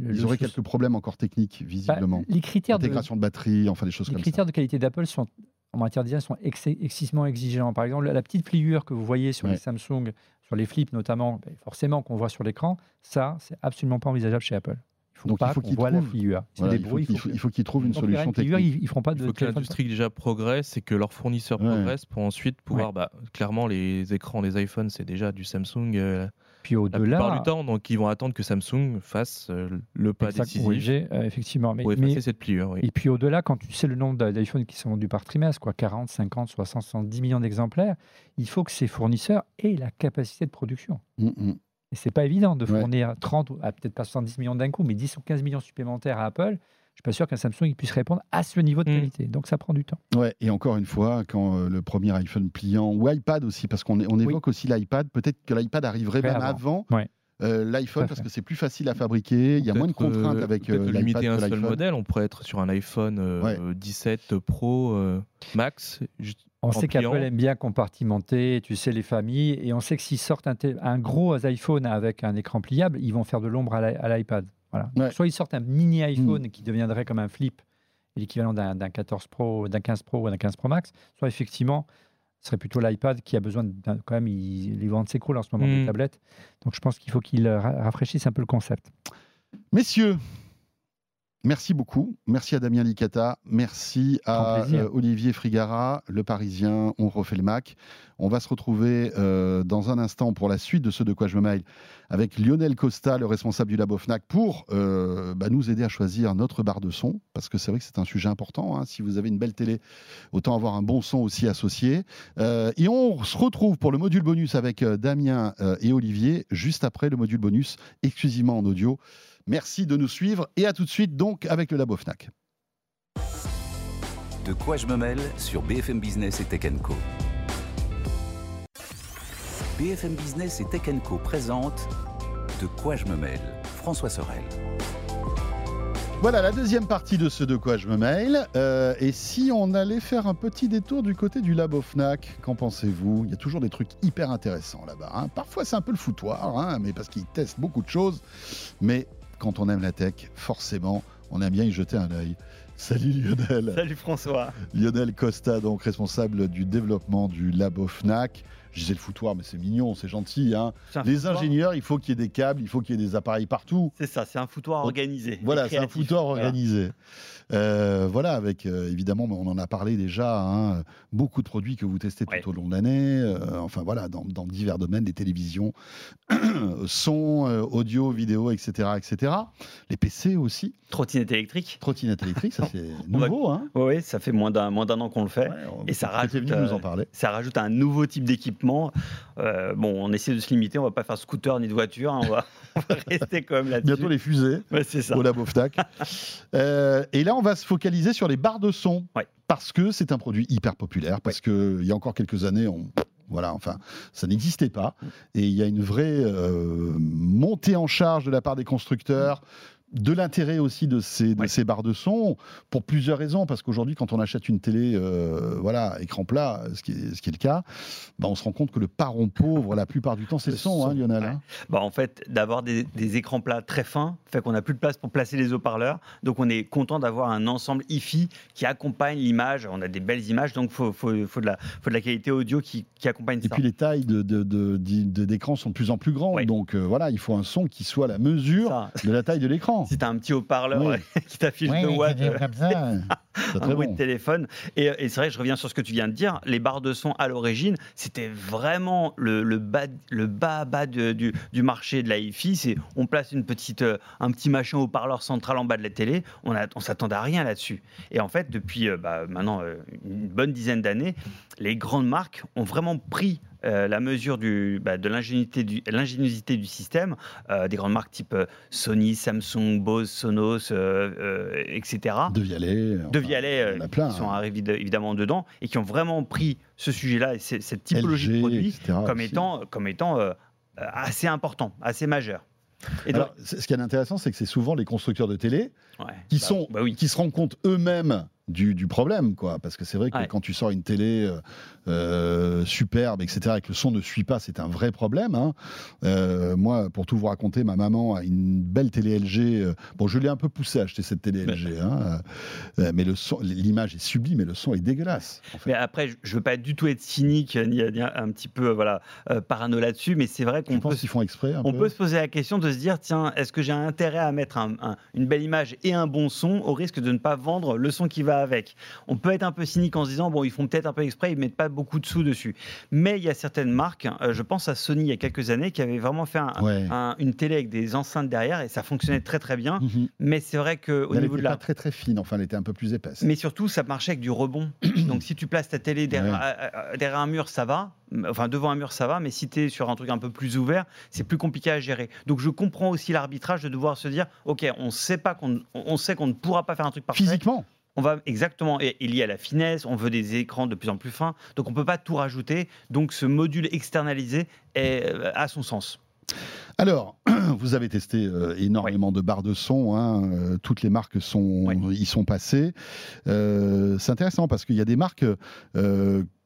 Ils auraient quelques problèmes encore techniques, Bah, visiblement. les critères de, Intégration de batterie, enfin des choses les comme critères de qualité d'Apple sont en matière d'IA sont ex- excessivement exigeants. Par exemple, la, petite pliure que vous voyez sur Ouais. les Samsung, sur les flips notamment, ben, forcément qu'on voit sur l'écran, ça, c'est absolument pas envisageable chez Apple. Faut Donc, il faut qu'ils la trouvent- pliure. C'est Voilà, il faut bruits, qu'il il faut faut- il faut qu'ils trouvent une solution technique. ils, ils feront pas Il faut que l'industrie déjà progresse et que leurs fournisseurs Ouais. progressent pour ensuite pouvoir. Bah, clairement, les écrans des iPhones, c'est déjà du Samsung euh, Puis la plupart au-delà, du temps. Donc, ils vont attendre que Samsung fasse euh, le pas exact, décisif OLG, euh, effectivement. Mais, pour mais- effacer cette pliure. oui. Et puis au-delà, quand tu sais le nombre d'i- d'iPhone qui sont vendus par trimestre, quoi, 40, 50, 60, 70 millions d'exemplaires, il faut que ces fournisseurs aient la capacité de production. Mm, mm. Et c'est pas évident de Ouais. fournir 30, ou ah, peut-être pas 70 millions d'un coup, mais 10 ou 15 millions supplémentaires à Apple. Je suis pas sûr qu'un Samsung il puisse répondre à ce niveau de Mm. qualité. Donc ça prend du temps. Ouais, et encore une fois, quand euh, le premier iPhone pliant, ou iPad aussi, parce qu'on on évoque aussi l'iPad, peut-être que l'iPad arriverait même avant, avant. Ouais. euh, l'iPhone à parce que c'est plus facile à fabriquer, il y a moins de contraintes euh, avec euh, limiter un que seul modèle. On pourrait être sur un iPhone euh, Ouais. 17 Pro euh, Max. On sait qu'Apple aime bien compartimenter, tu sais, les familles, et on sait que s'ils sortent un, gros iPhone avec un écran pliable, ils vont faire de l'ombre à l'i- à l'iPad. Voilà. Ouais. Soit ils sortent un mini iPhone qui deviendrait comme un flip, l'équivalent d'un d'un 14 Pro, d'un 15 Pro ou d'un 15 Pro Max, soit effectivement, ce serait plutôt l'iPad qui a besoin. Quand même, il- les ventes s'écroulent en ce moment des Mm. tablettes. Donc je pense qu'il faut qu'ils ra- rafraîchissent un peu le concept. Messieurs, merci beaucoup. Merci à Damien Licata. Merci à euh, Olivier Frigara, le Parisien. On refait le Mac. On va se retrouver euh, dans un instant pour la suite de ce De quoi je me mail avec Lionel Costa, le responsable du Labo Fnac, pour euh, bah, nous aider à choisir notre barre de son. Parce que c'est vrai que c'est un sujet important. hein. Si vous avez une belle télé, autant avoir un bon son aussi associé. Et on se retrouve pour le module bonus avec Damien et Olivier, juste après le module bonus, exclusivement en audio. Merci de nous suivre et à tout de suite donc avec le Labo Fnac. De quoi je me mêle sur BFM Business et Tech Co. BFM Business et Tech Co présente De quoi je me mêle François Sorel. Voilà la deuxième partie de ce de quoi je me mail. Euh, et si on allait faire un petit détour du côté du Labo Fnac, qu'en pensez-vous? Il y a toujours des trucs hyper intéressants là-bas. hein. Parfois c'est un peu le foutoir, hein, mais parce qu'ils testent beaucoup de choses. Mais quand on aime la tech, forcément, on aime bien y jeter un œil. Salut Lionel. Salut François. Lionel Costa, donc responsable du développement du Labo Fnac. Je disais le foutoir, mais c'est mignon, c'est gentil. hein. Les ingénieurs, il faut qu'il y ait des câbles, il faut qu'il y ait des appareils partout. C'est ça, c'est un foutoir organisé. Voilà, c'est un foutoir Voilà. organisé. Euh, voilà, avec euh, évidemment, on en a parlé déjà, hein, beaucoup de produits que vous testez tout Ouais. au long de l'année. euh, enfin voilà, dans, dans divers domaines, des télévisions, son, audio, vidéo, etc., etc. Les PC aussi, Trottinette électrique. trottinette électrique, ça c'est nouveau. Hein. Oui, ça fait moins d'un an qu'on le fait. Ouais, on- Et ça rajoute, venu nous en parler. Ça rajoute un nouveau type d'équipement. Euh, bon, on essaie de se limiter, on va pas faire scooter ni de voiture, hein, on, va, on va rester quand même là-dessus. Bientôt les fusées. Ouais, c'est ça. au Labo. Euh, et là, on va se focaliser sur les barres de son. Ouais. Parce que c'est un produit hyper populaire. Parce que qu'il y a encore quelques années, on. Voilà, enfin, ça n'existait pas. Et il y a une vraie euh, montée en charge de la part des constructeurs, de l'intérêt aussi de ces, de Ouais. ces barres de son, pour plusieurs raisons. Parce qu'aujourd'hui, quand on achète une télé, euh, voilà, écran plat, ce qui est, ce qui est le cas, bah, on se rend compte que le parent pauvre, la plupart du temps, c'est le son, hein, Lionel. ouais. hein. Bah, en fait, d'avoir des, des écrans plats très fins fait qu'on n'a plus de place pour placer les haut-parleurs. Donc, on est content d'avoir un ensemble hi-fi qui accompagne l'image. On a des belles images, donc il faut, faut, faut de la, faut de la qualité audio qui, qui accompagne Et ça. puis les tailles de, de- de- de- d'écran sont de plus en plus grandes. Donc euh, voilà, il faut un son qui soit à la mesure Ça, de la taille de l'écran. Si tu as un petit haut-parleur Oui. qui t'affiche Ouais, 2 watts, c'est comme ça. C'est un très bruit bon. de téléphone. Et, et c'est vrai, je reviens sur ce que tu viens de dire. Les barres de son à l'origine, c'était vraiment le, le bas, le bas, bas de- du, du marché de la hi-fi. C'est on place une petite, euh, un petit machin haut-parleur central en bas de la télé. On ne on s'attendait à rien là-dessus. Et en fait, depuis euh, bah, maintenant euh, une bonne dizaine d'années, les grandes marques ont vraiment pris euh, la mesure du, bah, de l'ingéniosité du, l'ingéniosité du système. Euh, des grandes marques type euh, Sony, Samsung, Bose, Sonos, etc De Vialet. de Vialet plein, qui sont hein. arrivés de- évidemment dedans et qui ont vraiment pris ce sujet-là et cette typologie LG, de produits comme aussi. étant, comme étant assez important, assez majeur. Et donc, Alors, c'est- ce qui est intéressant, c'est que c'est souvent les constructeurs de télé ouais, qui, bah, sont, bah oui. qui se rendent compte eux-mêmes du, du problème. Quoi. Parce que c'est vrai que Ouais. quand tu sors une télé euh, euh, superbe, etc., et que le son ne suit pas, c'est un vrai problème. hein. Euh, moi, pour tout vous raconter, ma maman a une belle télé LG. euh, bon, je l'ai un peu poussé à acheter cette télé LG. hein, mais le son, l'image est sublime, mais le son est dégueulasse. en fait. Mais après, je- veux pas du tout être cynique ni, un petit peu voilà parano là-dessus, mais c'est vrai qu'on peut qu'ils font exprès. On peu. peut se poser la question de se dire tiens, est-ce que j'ai intérêt à mettre un- un- une belle image et un bon son au risque de ne pas vendre le son qui va avec On peut être un peu cynique en se disant bon, ils font peut-être un peu exprès, ils mettent pas beaucoup de sous dessus. Mais il y a certaines marques, euh, je pense à Sony il y a quelques années, qui avait vraiment fait un- Ouais. un- une télé avec des enceintes derrière et ça fonctionnait très très bien. Mhm. Mais c'est vrai qu'au niveau de la très très fine, enfin elle était un peu plus épaisse. mais surtout, ça marchait avec du rebond. Donc, si tu places ta télé derrière, Ouais. euh, euh, derrière un mur, ça va. Enfin, devant un mur, ça va. Mais si tu es sur un truc un peu plus ouvert, c'est plus compliqué à gérer. Donc, je comprends aussi l'arbitrage de devoir se dire OK, on sait pas qu'on on sait qu'on ne pourra pas faire un truc parfait. Physiquement, On va exactement. Et il y a la finesse. On veut des écrans de plus en plus fins. Donc, on peut pas tout rajouter. Donc, ce module externalisé est, euh, a son sens. Alors, vous avez testé euh, énormément de barres de son. hein, euh, toutes les marques sont, Oui. y sont passées. Euh, c'est intéressant parce qu'il y a des marques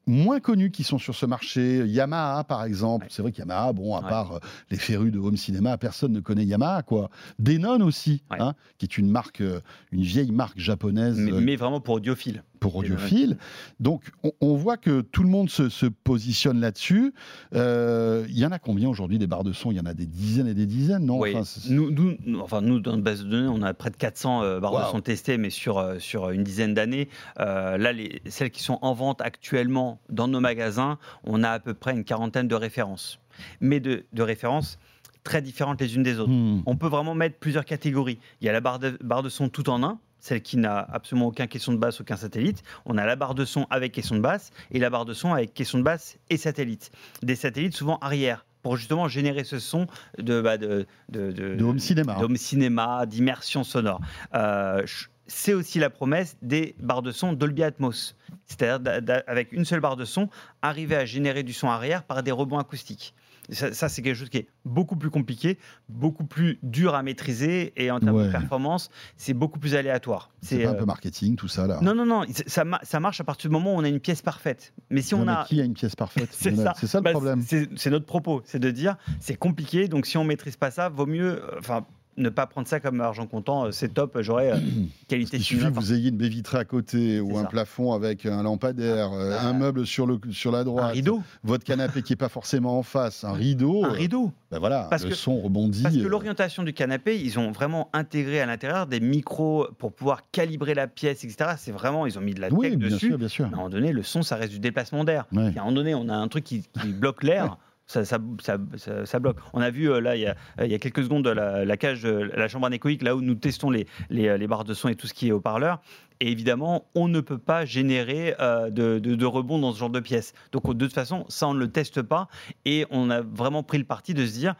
moins connues qui sont sur ce marché. Yamaha, par exemple. Ouais. C'est vrai que Yamaha, bon, à Ouais. part euh, les férus de home cinéma, personne ne connaît Yamaha, quoi. Denon aussi, Ouais. hein, qui est une marque, euh, une vieille marque japonaise Mais, euh, mais vraiment pour audiophile. Pour audiophile. Donc, on, on voit que tout le monde se, se positionne là-dessus. Euh, Il y en a combien aujourd'hui des barres de son? Il y en a des dizaines et des dizaines, non? Oui. Enfin, nous, enfin, nous, dans notre base de données, on a près de 400 euh, barres Wow. de son testées, mais sur, euh, sur une dizaine d'années. Là, les, celles qui sont en vente actuellement dans nos magasins, on a à peu près une quarantaine de références. Mais de, de références très différentes les unes des autres. Hmm. On peut vraiment mettre plusieurs catégories. Il y a la barre de, barre de son tout en un, celle qui n'a absolument aucun caisson de basse, aucun satellite. On a la barre de son avec caisson de basse et la barre de son avec caisson de basse et satellite. Des satellites souvent arrière pour justement générer ce son de, bah, de, de, de- De home cinéma. home cinéma, d'immersion sonore. Euh, c'est aussi la promesse des barres de son Dolby Atmos. C'est-à-dire, avec une seule barre de son, arriver à générer du son arrière par des rebonds acoustiques. Ça, ça, c'est quelque chose qui est beaucoup plus compliqué, beaucoup plus dur à maîtriser, et en termes Ouais. de performance, c'est beaucoup plus aléatoire. C'est pas un euh, peu marketing, tout ça, là Non, non, non, ça, ma- ça marche à partir du moment où on a une pièce parfaite. Mais si Ouais, on mais a, qui a une pièce parfaite c'est ça. Le Bah, problème. C'est notre propos, c'est de dire c'est compliqué, donc si on maîtrise pas ça, vaut mieux, euh, enfin, ne pas prendre ça comme argent comptant. euh, C'est top, j'aurais euh, qualité Il suffit que vous ayez une baie vitrée à côté ou un plafond avec un lampadaire, euh, un meuble sur, le, sur la un droite, rideau, votre canapé qui est pas forcément en face, un rideau. un rideau. ben voilà, Parce le que- son rebondit. Parce que l'orientation du canapé, ils ont vraiment intégré à l'intérieur des micros pour pouvoir calibrer la pièce, etc. C'est vraiment, ils ont mis de la tech oui, bien dessus. sûr, bien sûr. À un moment donné, le son, ça reste du déplacement d'air. Ouais. À un moment donné, on a un truc qui, qui bloque l'air. Ça, bloque. On a vu euh, là, il y a, quelques secondes, la, la cage, euh, la chambre anéchoïque, là où nous testons les, les, les barres de son et tout ce qui est haut-parleur. Et évidemment, on ne peut pas générer euh, de, de, rebond dans ce genre de pièce. Donc, de toute façon, ça, on ne le teste pas. Et on a vraiment pris le parti de se dire,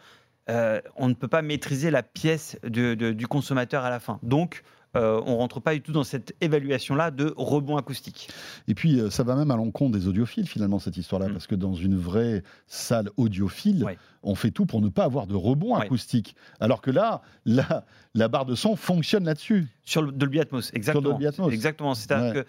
euh, on ne peut pas maîtriser la pièce du consommateur à la fin. Donc, euh, on rentre pas du tout dans cette évaluation-là de rebond acoustique. Et puis, euh, ça va même à l'encontre des audiophiles, finalement, cette histoire-là, Mm. parce que dans une vraie salle audiophile, Ouais. on fait tout pour ne pas avoir de rebond Ouais. acoustique. Alors que là, la, la barre de son fonctionne là-dessus. Sur le Dolby Atmos, exactement. Dolby Atmos. Exactement. C'est-à-dire Ouais. que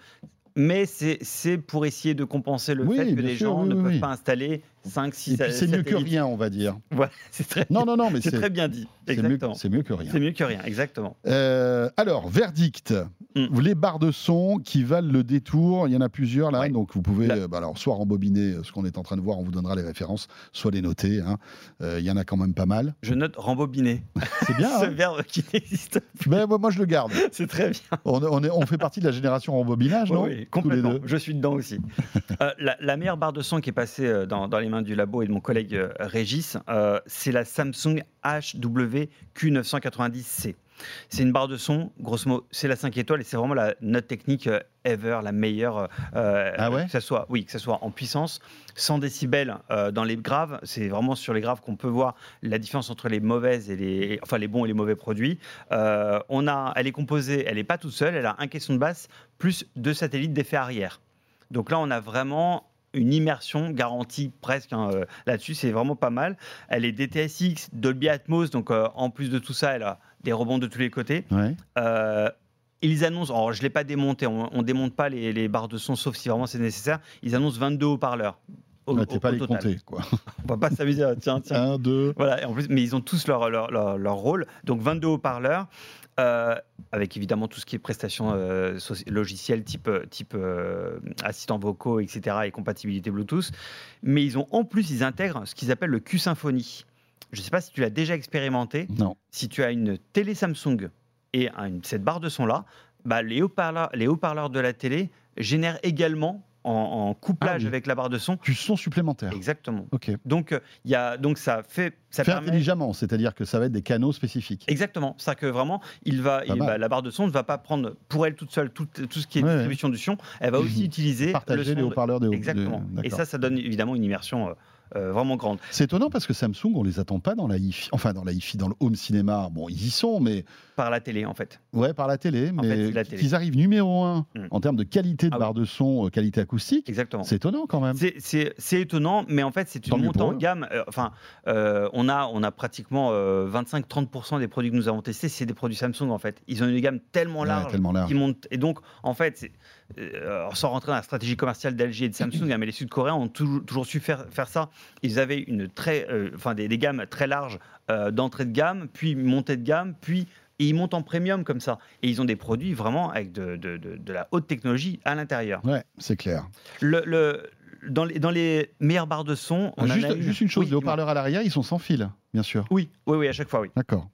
mais c'est pour essayer de compenser le Oui, fait que les sûr, gens oui, ne oui, peuvent pas installer 5, 6 Et puis, c'est mieux que rien, on va dire. Voilà, c'est très, Non, non, non, mais c'est très bien dit. c'est mieux, Exactement. c'est mieux que rien. C'est mieux que rien, exactement. Euh, alors, verdict. Mm. Les barres de son qui valent le détour, il y en a plusieurs là, Ouais. donc vous pouvez Là- euh, bah alors, soit rembobiner euh, ce qu'on est en train de voir, on vous donnera les références, soit les noter. hein. Euh, Il y en a quand même pas mal. Je note rembobiner. C'est bien. Ce hein verbe qui n'existe plus. Mais moi, moi, je le garde. C'est très bien. On, on est- on fait partie de la génération rembobinage, non? Oui, oui, complètement. Je suis dedans aussi. Euh, la, la meilleure barre de son qui est passée dans, dans les mains du labo et de mon collègue euh, Régis, euh, c'est la Samsung HWQ990C. C'est une barre de son, grosso modo, c'est la 5 étoiles et c'est vraiment la note technique euh, ever, la meilleure. euh, Ah ouais? que ça soit, oui, que ça soit en puissance, 100 décibels euh, dans les graves. C'est vraiment sur les graves qu'on peut voir la différence entre les mauvaises et les, enfin les bons et les mauvais produits. Euh, on a, elle est composée, elle n'est pas toute seule, elle a un caisson de basse plus deux satellites d'effet arrière. Donc là, on a vraiment une immersion garantie presque hein, euh, là-dessus, c'est vraiment pas mal. Elle est DTSX, Dolby Atmos, donc euh, en plus de tout ça, elle a des rebonds de tous les côtés. Ouais. Euh, ils annoncent, alors je ne l'ai pas démonté, on ne démonte pas les, les barres de son sauf si vraiment c'est nécessaire, ils annoncent 22 haut-parleurs. Au, Ouais, au- pas au les compter, quoi. On va pas s'amuser à tiens, tiens, Un, deux. voilà, et en plus, mais ils ont tous leur, leur, leur, leur rôle. Donc 22 haut-parleurs, euh, avec évidemment tout ce qui est prestations euh, logicielles type, type euh, assistants vocaux, etc. et compatibilité Bluetooth. Mais ils ont en plus, ils intègrent ce qu'ils appellent le Q-Symphony. Je ne sais pas si tu l'as déjà expérimenté. Non. Si tu as une télé Samsung et cette barre de son là, bah, les haut-parleurs les haut-parleurs de la télé génèrent également en, en couplage Ah oui. avec la barre de son. Du son supplémentaire. Exactement. Ok. Donc, euh, il y a, donc ça fait. Ça Fait permet- intelligemment, c'est-à-dire que ça va être des canaux spécifiques. Exactement. C'est-à-dire que vraiment, il va, il mal. va- la barre de son ne va pas prendre pour elle toute seule tout, tout ce qui est Ouais, distribution du son. Elle va aussi Mhm. utiliser le Partager son les de- haut-parleurs des hauts- Exactement. de- Et ça, ça donne évidemment une immersion euh, vraiment grande. C'est étonnant parce que Samsung, on les attend pas dans la hi enfin dans la hi dans le home cinéma. Bon, ils y sont, mais Par la télé, en fait. ouais, par la télé. En Mais qu'ils arrivent numéro un Mm. en termes de qualité de Ah oui. barre de son, euh, qualité acoustique, Exactement. c'est étonnant quand même. C'est- étonnant, mais en fait, c'est une montée en gamme. Euh, enfin, euh, on, a, on a pratiquement 25-30% des produits que nous avons testés, c'est des produits Samsung, en fait. Ils ont une gamme tellement Ouais, large. tellement large. qui montent. Et donc, en fait, euh, sans rentrer dans la stratégie commerciale d'LG et de Samsung, hein, mais les Sud-Coréens ont toujours, toujours su faire, faire ça. Ils avaient une très, euh, enfin, des, des gammes très larges euh, d'entrée de gamme, puis montée de gamme, puis et ils montent en premium comme ça. Et ils ont des produits vraiment avec de, de- de- de la haute technologie à l'intérieur. Ouais, c'est clair. Le, le- dans, les, dans les meilleures barres de son, on en a juste, une- juste chose, Oui, les haut-parleurs à l'arrière, ils sont sans fil, bien sûr. Oui, oui, oui, à chaque fois, oui. D'accord,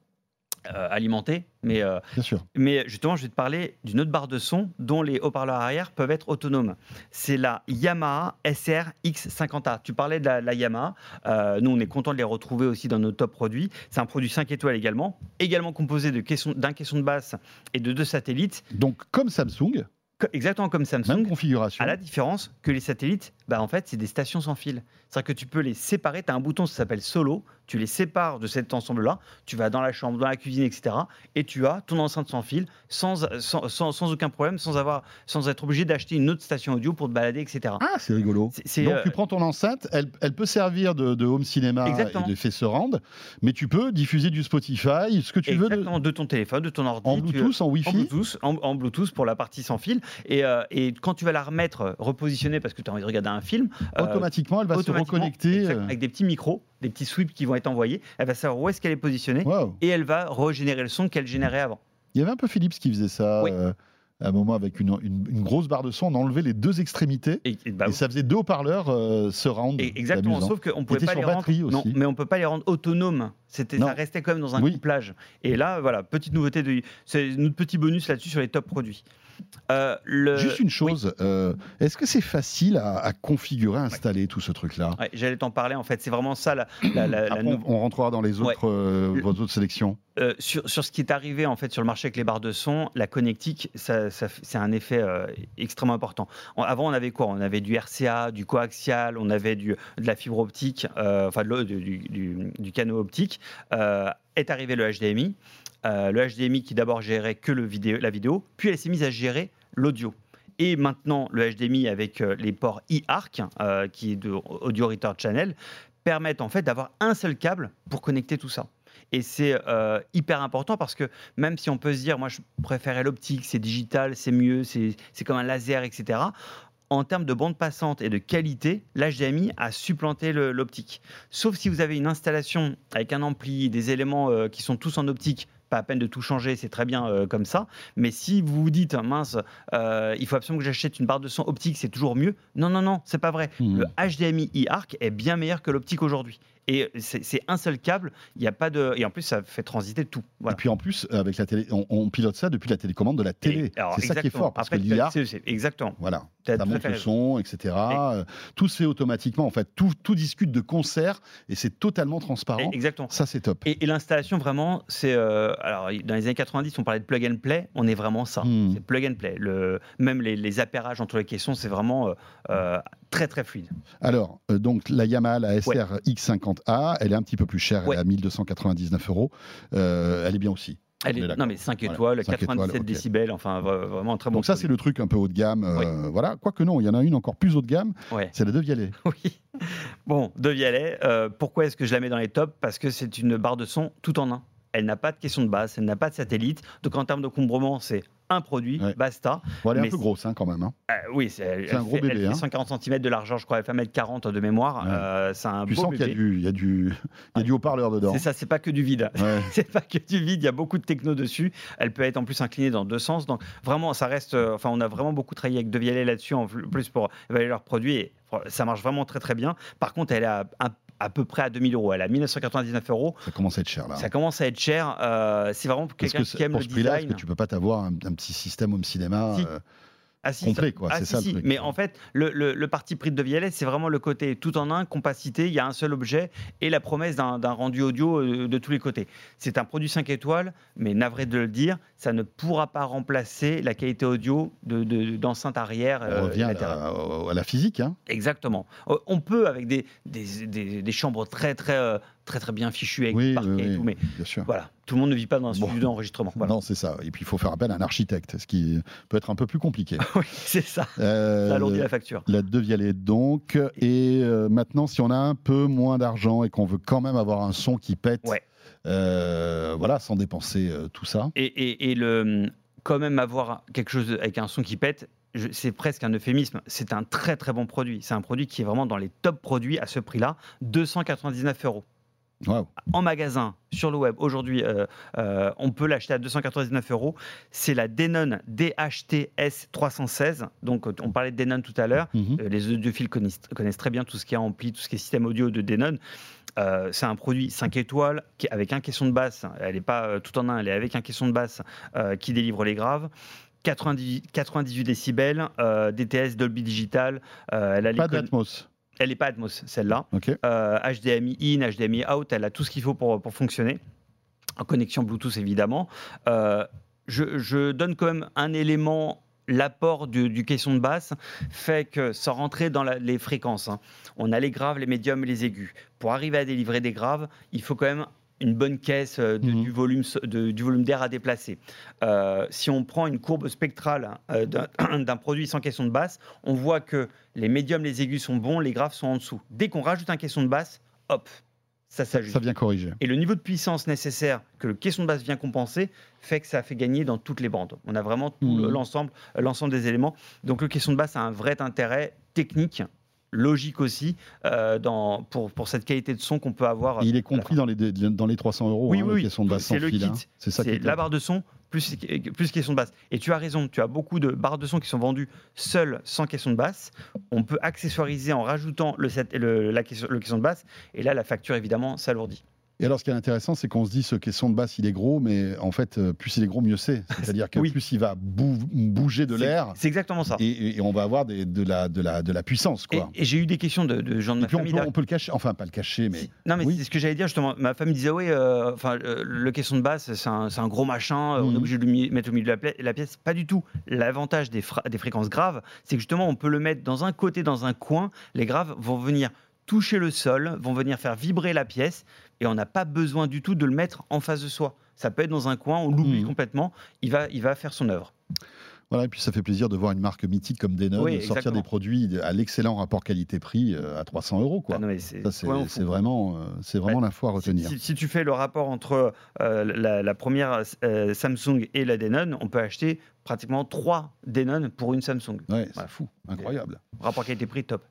Euh, alimentés, mais euh, bien sûr. Mais justement, je vais te parler d'une autre barre de son dont les haut-parleurs arrière peuvent être autonomes. C'est la Yamaha SR X50A. Tu parlais de la, la Yamaha. Euh, nous, on est content de les retrouver aussi dans nos top produits. C'est un produit 5 étoiles également, également composé de caisson- d'un caisson de basse et de deux satellites, Donc, comme Samsung, exactement comme Samsung. même configuration. À la différence que les satellites, bah en fait, c'est des stations sans fil. C'est-à-dire que tu peux les séparer. Tu as un bouton, ça s'appelle Solo. Tu les sépares de cet ensemble-là. Tu vas dans la chambre, dans la cuisine, etc. Et tu as ton enceinte sans fil, sans, sans, sans- sans aucun problème, sans, avoir, sans être obligé d'acheter une autre station audio pour te balader, etc. Ah, c'est rigolo. Donc euh, tu prends ton enceinte, elle, elle peut servir de, de home cinéma Exactement. et de fait surround, mais tu peux diffuser du Spotify, ce que tu veux, de- de, ton téléphone, de ton ordi. en Bluetooth, en En Wi-Fi. Bluetooth, en, en Bluetooth pour la partie sans fil. Et, euh, et quand tu vas la remettre repositionnée parce que tu as envie de regarder un film, euh, Automatiquement, elle va se reconnecter. exact, euh, avec des petits micros, des petits sweeps qui vont être envoyés. Elle va savoir où est-ce qu'elle est positionnée et elle va régénérer le son qu'elle générait avant. Il y avait un peu Philips qui faisait ça. Oui. euh, à un moment, avec une, une- une grosse barre de son, on enlevait les deux extrémités Et, et bah, et ça faisait deux haut-parleurs euh, surround. et- exactement, sauf qu'on pouvait pas les rendre. Non, aussi. mais on peut pas les rendre autonomes. C'était, ça restait quand même dans un Oui. couplage. Et là, voilà, petite nouveauté de, c'est notre petit bonus là-dessus sur les top produits. Euh, le- Juste une chose, euh, est-ce que c'est facile à, à configurer, à installer tout ce truc-là? Ouais, j'allais t'en parler. En fait, c'est vraiment ça la, la- la- la Après, nou- on, rentrera dans les autres, euh, vos autres sélections. Euh, sur, sur ce qui est arrivé en fait sur le marché avec les barres de son, la connectique, c'est un effet euh, extrêmement important. Avant, on avait quoi? On avait du RCA, du coaxial, on avait du, de la fibre optique, euh, enfin du, canot optique. Est arrivé le HDMI. Le HDMI qui d'abord gérait que la vidéo, puis elle s'est mise à gérer l'audio. Et maintenant, le HDMI avec les ports eARC, qui est de Audio Return Channel, permettent en fait d'avoir un seul câble pour connecter tout ça. Et c'est euh, hyper important parce que même si on peut se dire, moi je préférais l'optique, c'est digital, c'est mieux, c'est comme un laser, etc. En termes de bande passante et de qualité, l'HDMI a supplanté l'optique. Sauf si vous avez une installation avec un ampli, des éléments euh, qui sont tous en optique, pas à peine de tout changer, c'est très bien euh, comme ça. Mais si vous vous dites, mince, euh, il faut absolument que j'achète une barre de son optique, c'est toujours mieux. Non, non, non, c'est pas vrai. Mhm. Le HDMI e-ARC est bien meilleur que l'optique aujourd'hui. Et c'est un seul câble, il n'y a pas de. Et en plus, ça fait transiter tout. Et puis en plus, avec la télé, on, on pilote ça depuis la télécommande de la télé. C'est ça qui est fort, parce Après, que l'IA, Exactement. voilà, ça monte le son, etc. Euh, Tout se fait automatiquement, en fait. Tout, tout discute de concert et c'est totalement transparent. Et- Exactement. Ça, c'est top. Et, et l'installation, vraiment, c'est. euh, alors, dans les années 90, on parlait de plug and play. On est vraiment ça. Hmm. C'est plug and play. Le, même les, les appairages entre les caissons, c'est vraiment euh, euh, très, très fluide. Alors, euh, donc la Yamaha, la SR Ouais. X50A, elle est un petit peu plus chère, Ouais. elle est à 1299 euros. Euh, elle est bien aussi. Elle est non, mais 5 Voilà, étoiles, 5 étoiles, 97 ok. décibels, enfin, vra- vraiment très bon. Donc ça, c'est le truc un peu haut de gamme. euh, Voilà. Quoique non, il y en a une encore plus haut de gamme, Ouais. c'est la De Vialet. Oui. Bon, De Vialet, euh, pourquoi est-ce que je la mets dans les tops? Parce que c'est une barre de son tout en un. Elle n'a pas de question de base, elle n'a pas de satellite. Donc en termes de combrement, c'est un produit, Ouais. basta. Bon, elle est Mais un peu grosse hein, quand même. hein. Euh, oui, c'est un gros fait, bébé, elle hein. fait 140 cm de largeur, je crois, elle fait 1m40 de mémoire. Ouais. Euh, c'est un Tu beau sens qu'il y a du, il y a du, il y a du haut-parleur dedans. C'est ça, c'est pas que du vide. Ouais. c'est pas que du vide, il y a beaucoup de techno dessus. Elle peut être en plus inclinée dans deux sens. Donc vraiment, ça reste. euh, enfin, on a vraiment beaucoup travaillé avec De Vialet là-dessus, en plus pour évaluer leurs produits. Et ça marche vraiment très très bien. Par contre, elle est à, à- peu près à 2000 euros. Elle est à 1999 euros. Ça commence à être cher là. Ça commence à être cher. Euh, c'est vraiment pour Parce quelqu'un que qui aime pour le ce prix-là, est-ce design. que tu peux pas t'avoir un, un petit système home cinéma Si. euh, Ah, si, complet, quoi. Ah, c'est si, ça si. le truc. Mais en fait, le, le- le parti pris de Vialet, c'est vraiment le côté tout en un, compacité, il y a un seul objet et la promesse d'un d'un rendu audio euh, de tous les côtés. C'est un produit 5 étoiles, mais navré de le dire, ça ne pourra pas remplacer la qualité audio de- de- d'enceinte arrière. On euh, revient à la, à la physique. Hein. Exactement. Euh, On peut avec des, des, des- des chambres très très euh, très très bien fichues avec Oui, parquet oui, et tout, mais Bien sûr. voilà, tout le monde ne vit pas dans un Bon. studio d'enregistrement. Voilà. Non, c'est ça. Et puis, il faut faire appel à un architecte, ce qui peut être un peu plus compliqué. Oui, c'est ça. Euh, Ça alourdit la facture. La de Vialet donc. Et euh, maintenant, si on a un peu moins d'argent et qu'on veut quand même avoir un son qui pète, Ouais. euh, voilà, sans dépenser euh, tout ça. Et, et- et le, quand même avoir quelque chose avec un son qui pète, c'est presque un euphémisme. C'est un très très bon produit. C'est un produit qui est vraiment dans les top produits à ce prix-là, 299 euros. Waouh. En magasin, sur le web, aujourd'hui, euh, euh, on peut l'acheter à 299 euros. C'est la Denon DHTS 316. Donc, on parlait de Denon tout à l'heure. Mhm. Euh, Les audiophiles connaissent, connaissent très bien tout ce qui est ampli, tout ce qui est système audio de Denon. C'est un produit 5 étoiles qui, avec un caisson de basse. Elle n'est pas tout en un, elle est avec un caisson de basse qui délivre les graves. 90 98 décibels, DTS, Dolby Digital. elle a Pas d'Atmos. Elle n'est pas Atmos, celle-là. Ok. Euh, HDMI in, HDMI out, elle a tout ce qu'il faut pour, pour fonctionner. En connexion Bluetooth, évidemment. Euh, je, je donne quand même un élément. L'apport du, du caisson de basse fait que, sans rentrer dans la- les fréquences, hein, on a les graves, les médiums et les aigus. Pour arriver à délivrer des graves, il faut quand même une bonne caisse euh, de- Mhm. du volume de- du volume d'air à déplacer. Euh, si on prend une courbe spectrale euh, d'un produit sans caisson de basse, on voit que les médiums, les aigus sont bons, les graves sont en dessous. Dès qu'on rajoute un caisson de basse, hop, ça s'ajuste. Ça vient corriger. Et le niveau de puissance nécessaire que le caisson de basse vient compenser fait que ça fait gagner dans toutes les bandes. On a vraiment tout le- l'ensemble, l'ensemble des éléments. Donc le caisson de basse a un vrai intérêt technique, logique aussi, euh, dans, pour, pour cette qualité de son qu'on peut avoir. Et il est compris dans les, dans les 300 euros, Oui, hein, oui, oui. de basse C'est sans le fil. kit. hein. C'est ça est la barre de son plus, plus caisson de basse. Et tu as raison, tu as beaucoup de barres de son qui sont vendues seules sans caisson de basse. On peut accessoiriser en rajoutant le, set- le, la caisson, le caisson de basse. Et là, la facture, évidemment, s'alourdit. Et alors, ce qui est intéressant, c'est qu'on se dit ce caisson de basse, il est gros, mais en fait, euh, plus il est gros, mieux c'est. C'est-à-dire que Oui. plus il va bou- bouger de l'air, C'est exactement ça. et, et on va avoir des- de, la, de, la, de la puissance, quoi. et j'ai eu des questions de, de gens de Et ma puis on famille. peut, on peut le cacher, enfin pas le cacher, mais Non, mais Oui. c'est ce que j'allais dire justement. Ma famille disait oui, euh, enfin euh, le caisson de basse, c'est un, gros machin. On Mhm. est obligé de le mettre au milieu de la, pièce. Pas du tout. L'avantage des fréquences graves, c'est que justement on peut le mettre dans un côté, dans un coin. Les graves vont venir toucher le sol, vont venir faire vibrer la pièce, et on n'a pas besoin du tout de le mettre en face de soi. Ça peut être dans un coin, on l'oublie Mhm. complètement. Il va, il va faire son œuvre. voilà. Et puis ça fait plaisir de voir une marque mythique comme Denon Oui, sortir des produits à l'excellent rapport qualité-prix euh, à 300 euros, quoi. Ah mais c'est ouais, vraiment, euh, c'est vraiment l'info à Si, retenir. si- si tu fais le rapport entre euh, la, la première euh, Samsung et la Denon, on peut acheter pratiquement trois Denon pour une Samsung. Ouais, c'est fou, incroyable. Rapport qualité-prix top.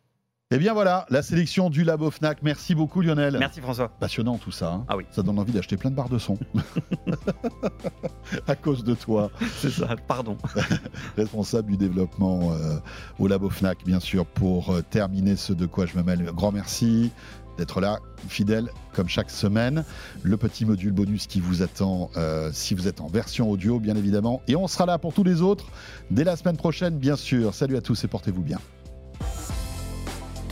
Et bien voilà, la sélection du Labo Fnac. Merci beaucoup Lionel. Merci François. Passionnant tout ça. hein. Ah oui. Ça donne envie d'acheter plein de barres de son. à cause de toi, C'est ça. Pardon. responsable du développement euh, au Labo Fnac, bien sûr, pour euh, terminer ce de quoi je me mêle. Grand merci d'être là, fidèle comme chaque semaine. Le petit module bonus qui vous attend euh, si vous êtes en version audio, bien évidemment. Et on sera là pour tous les autres dès la semaine prochaine, bien sûr. Salut à tous et portez-vous bien.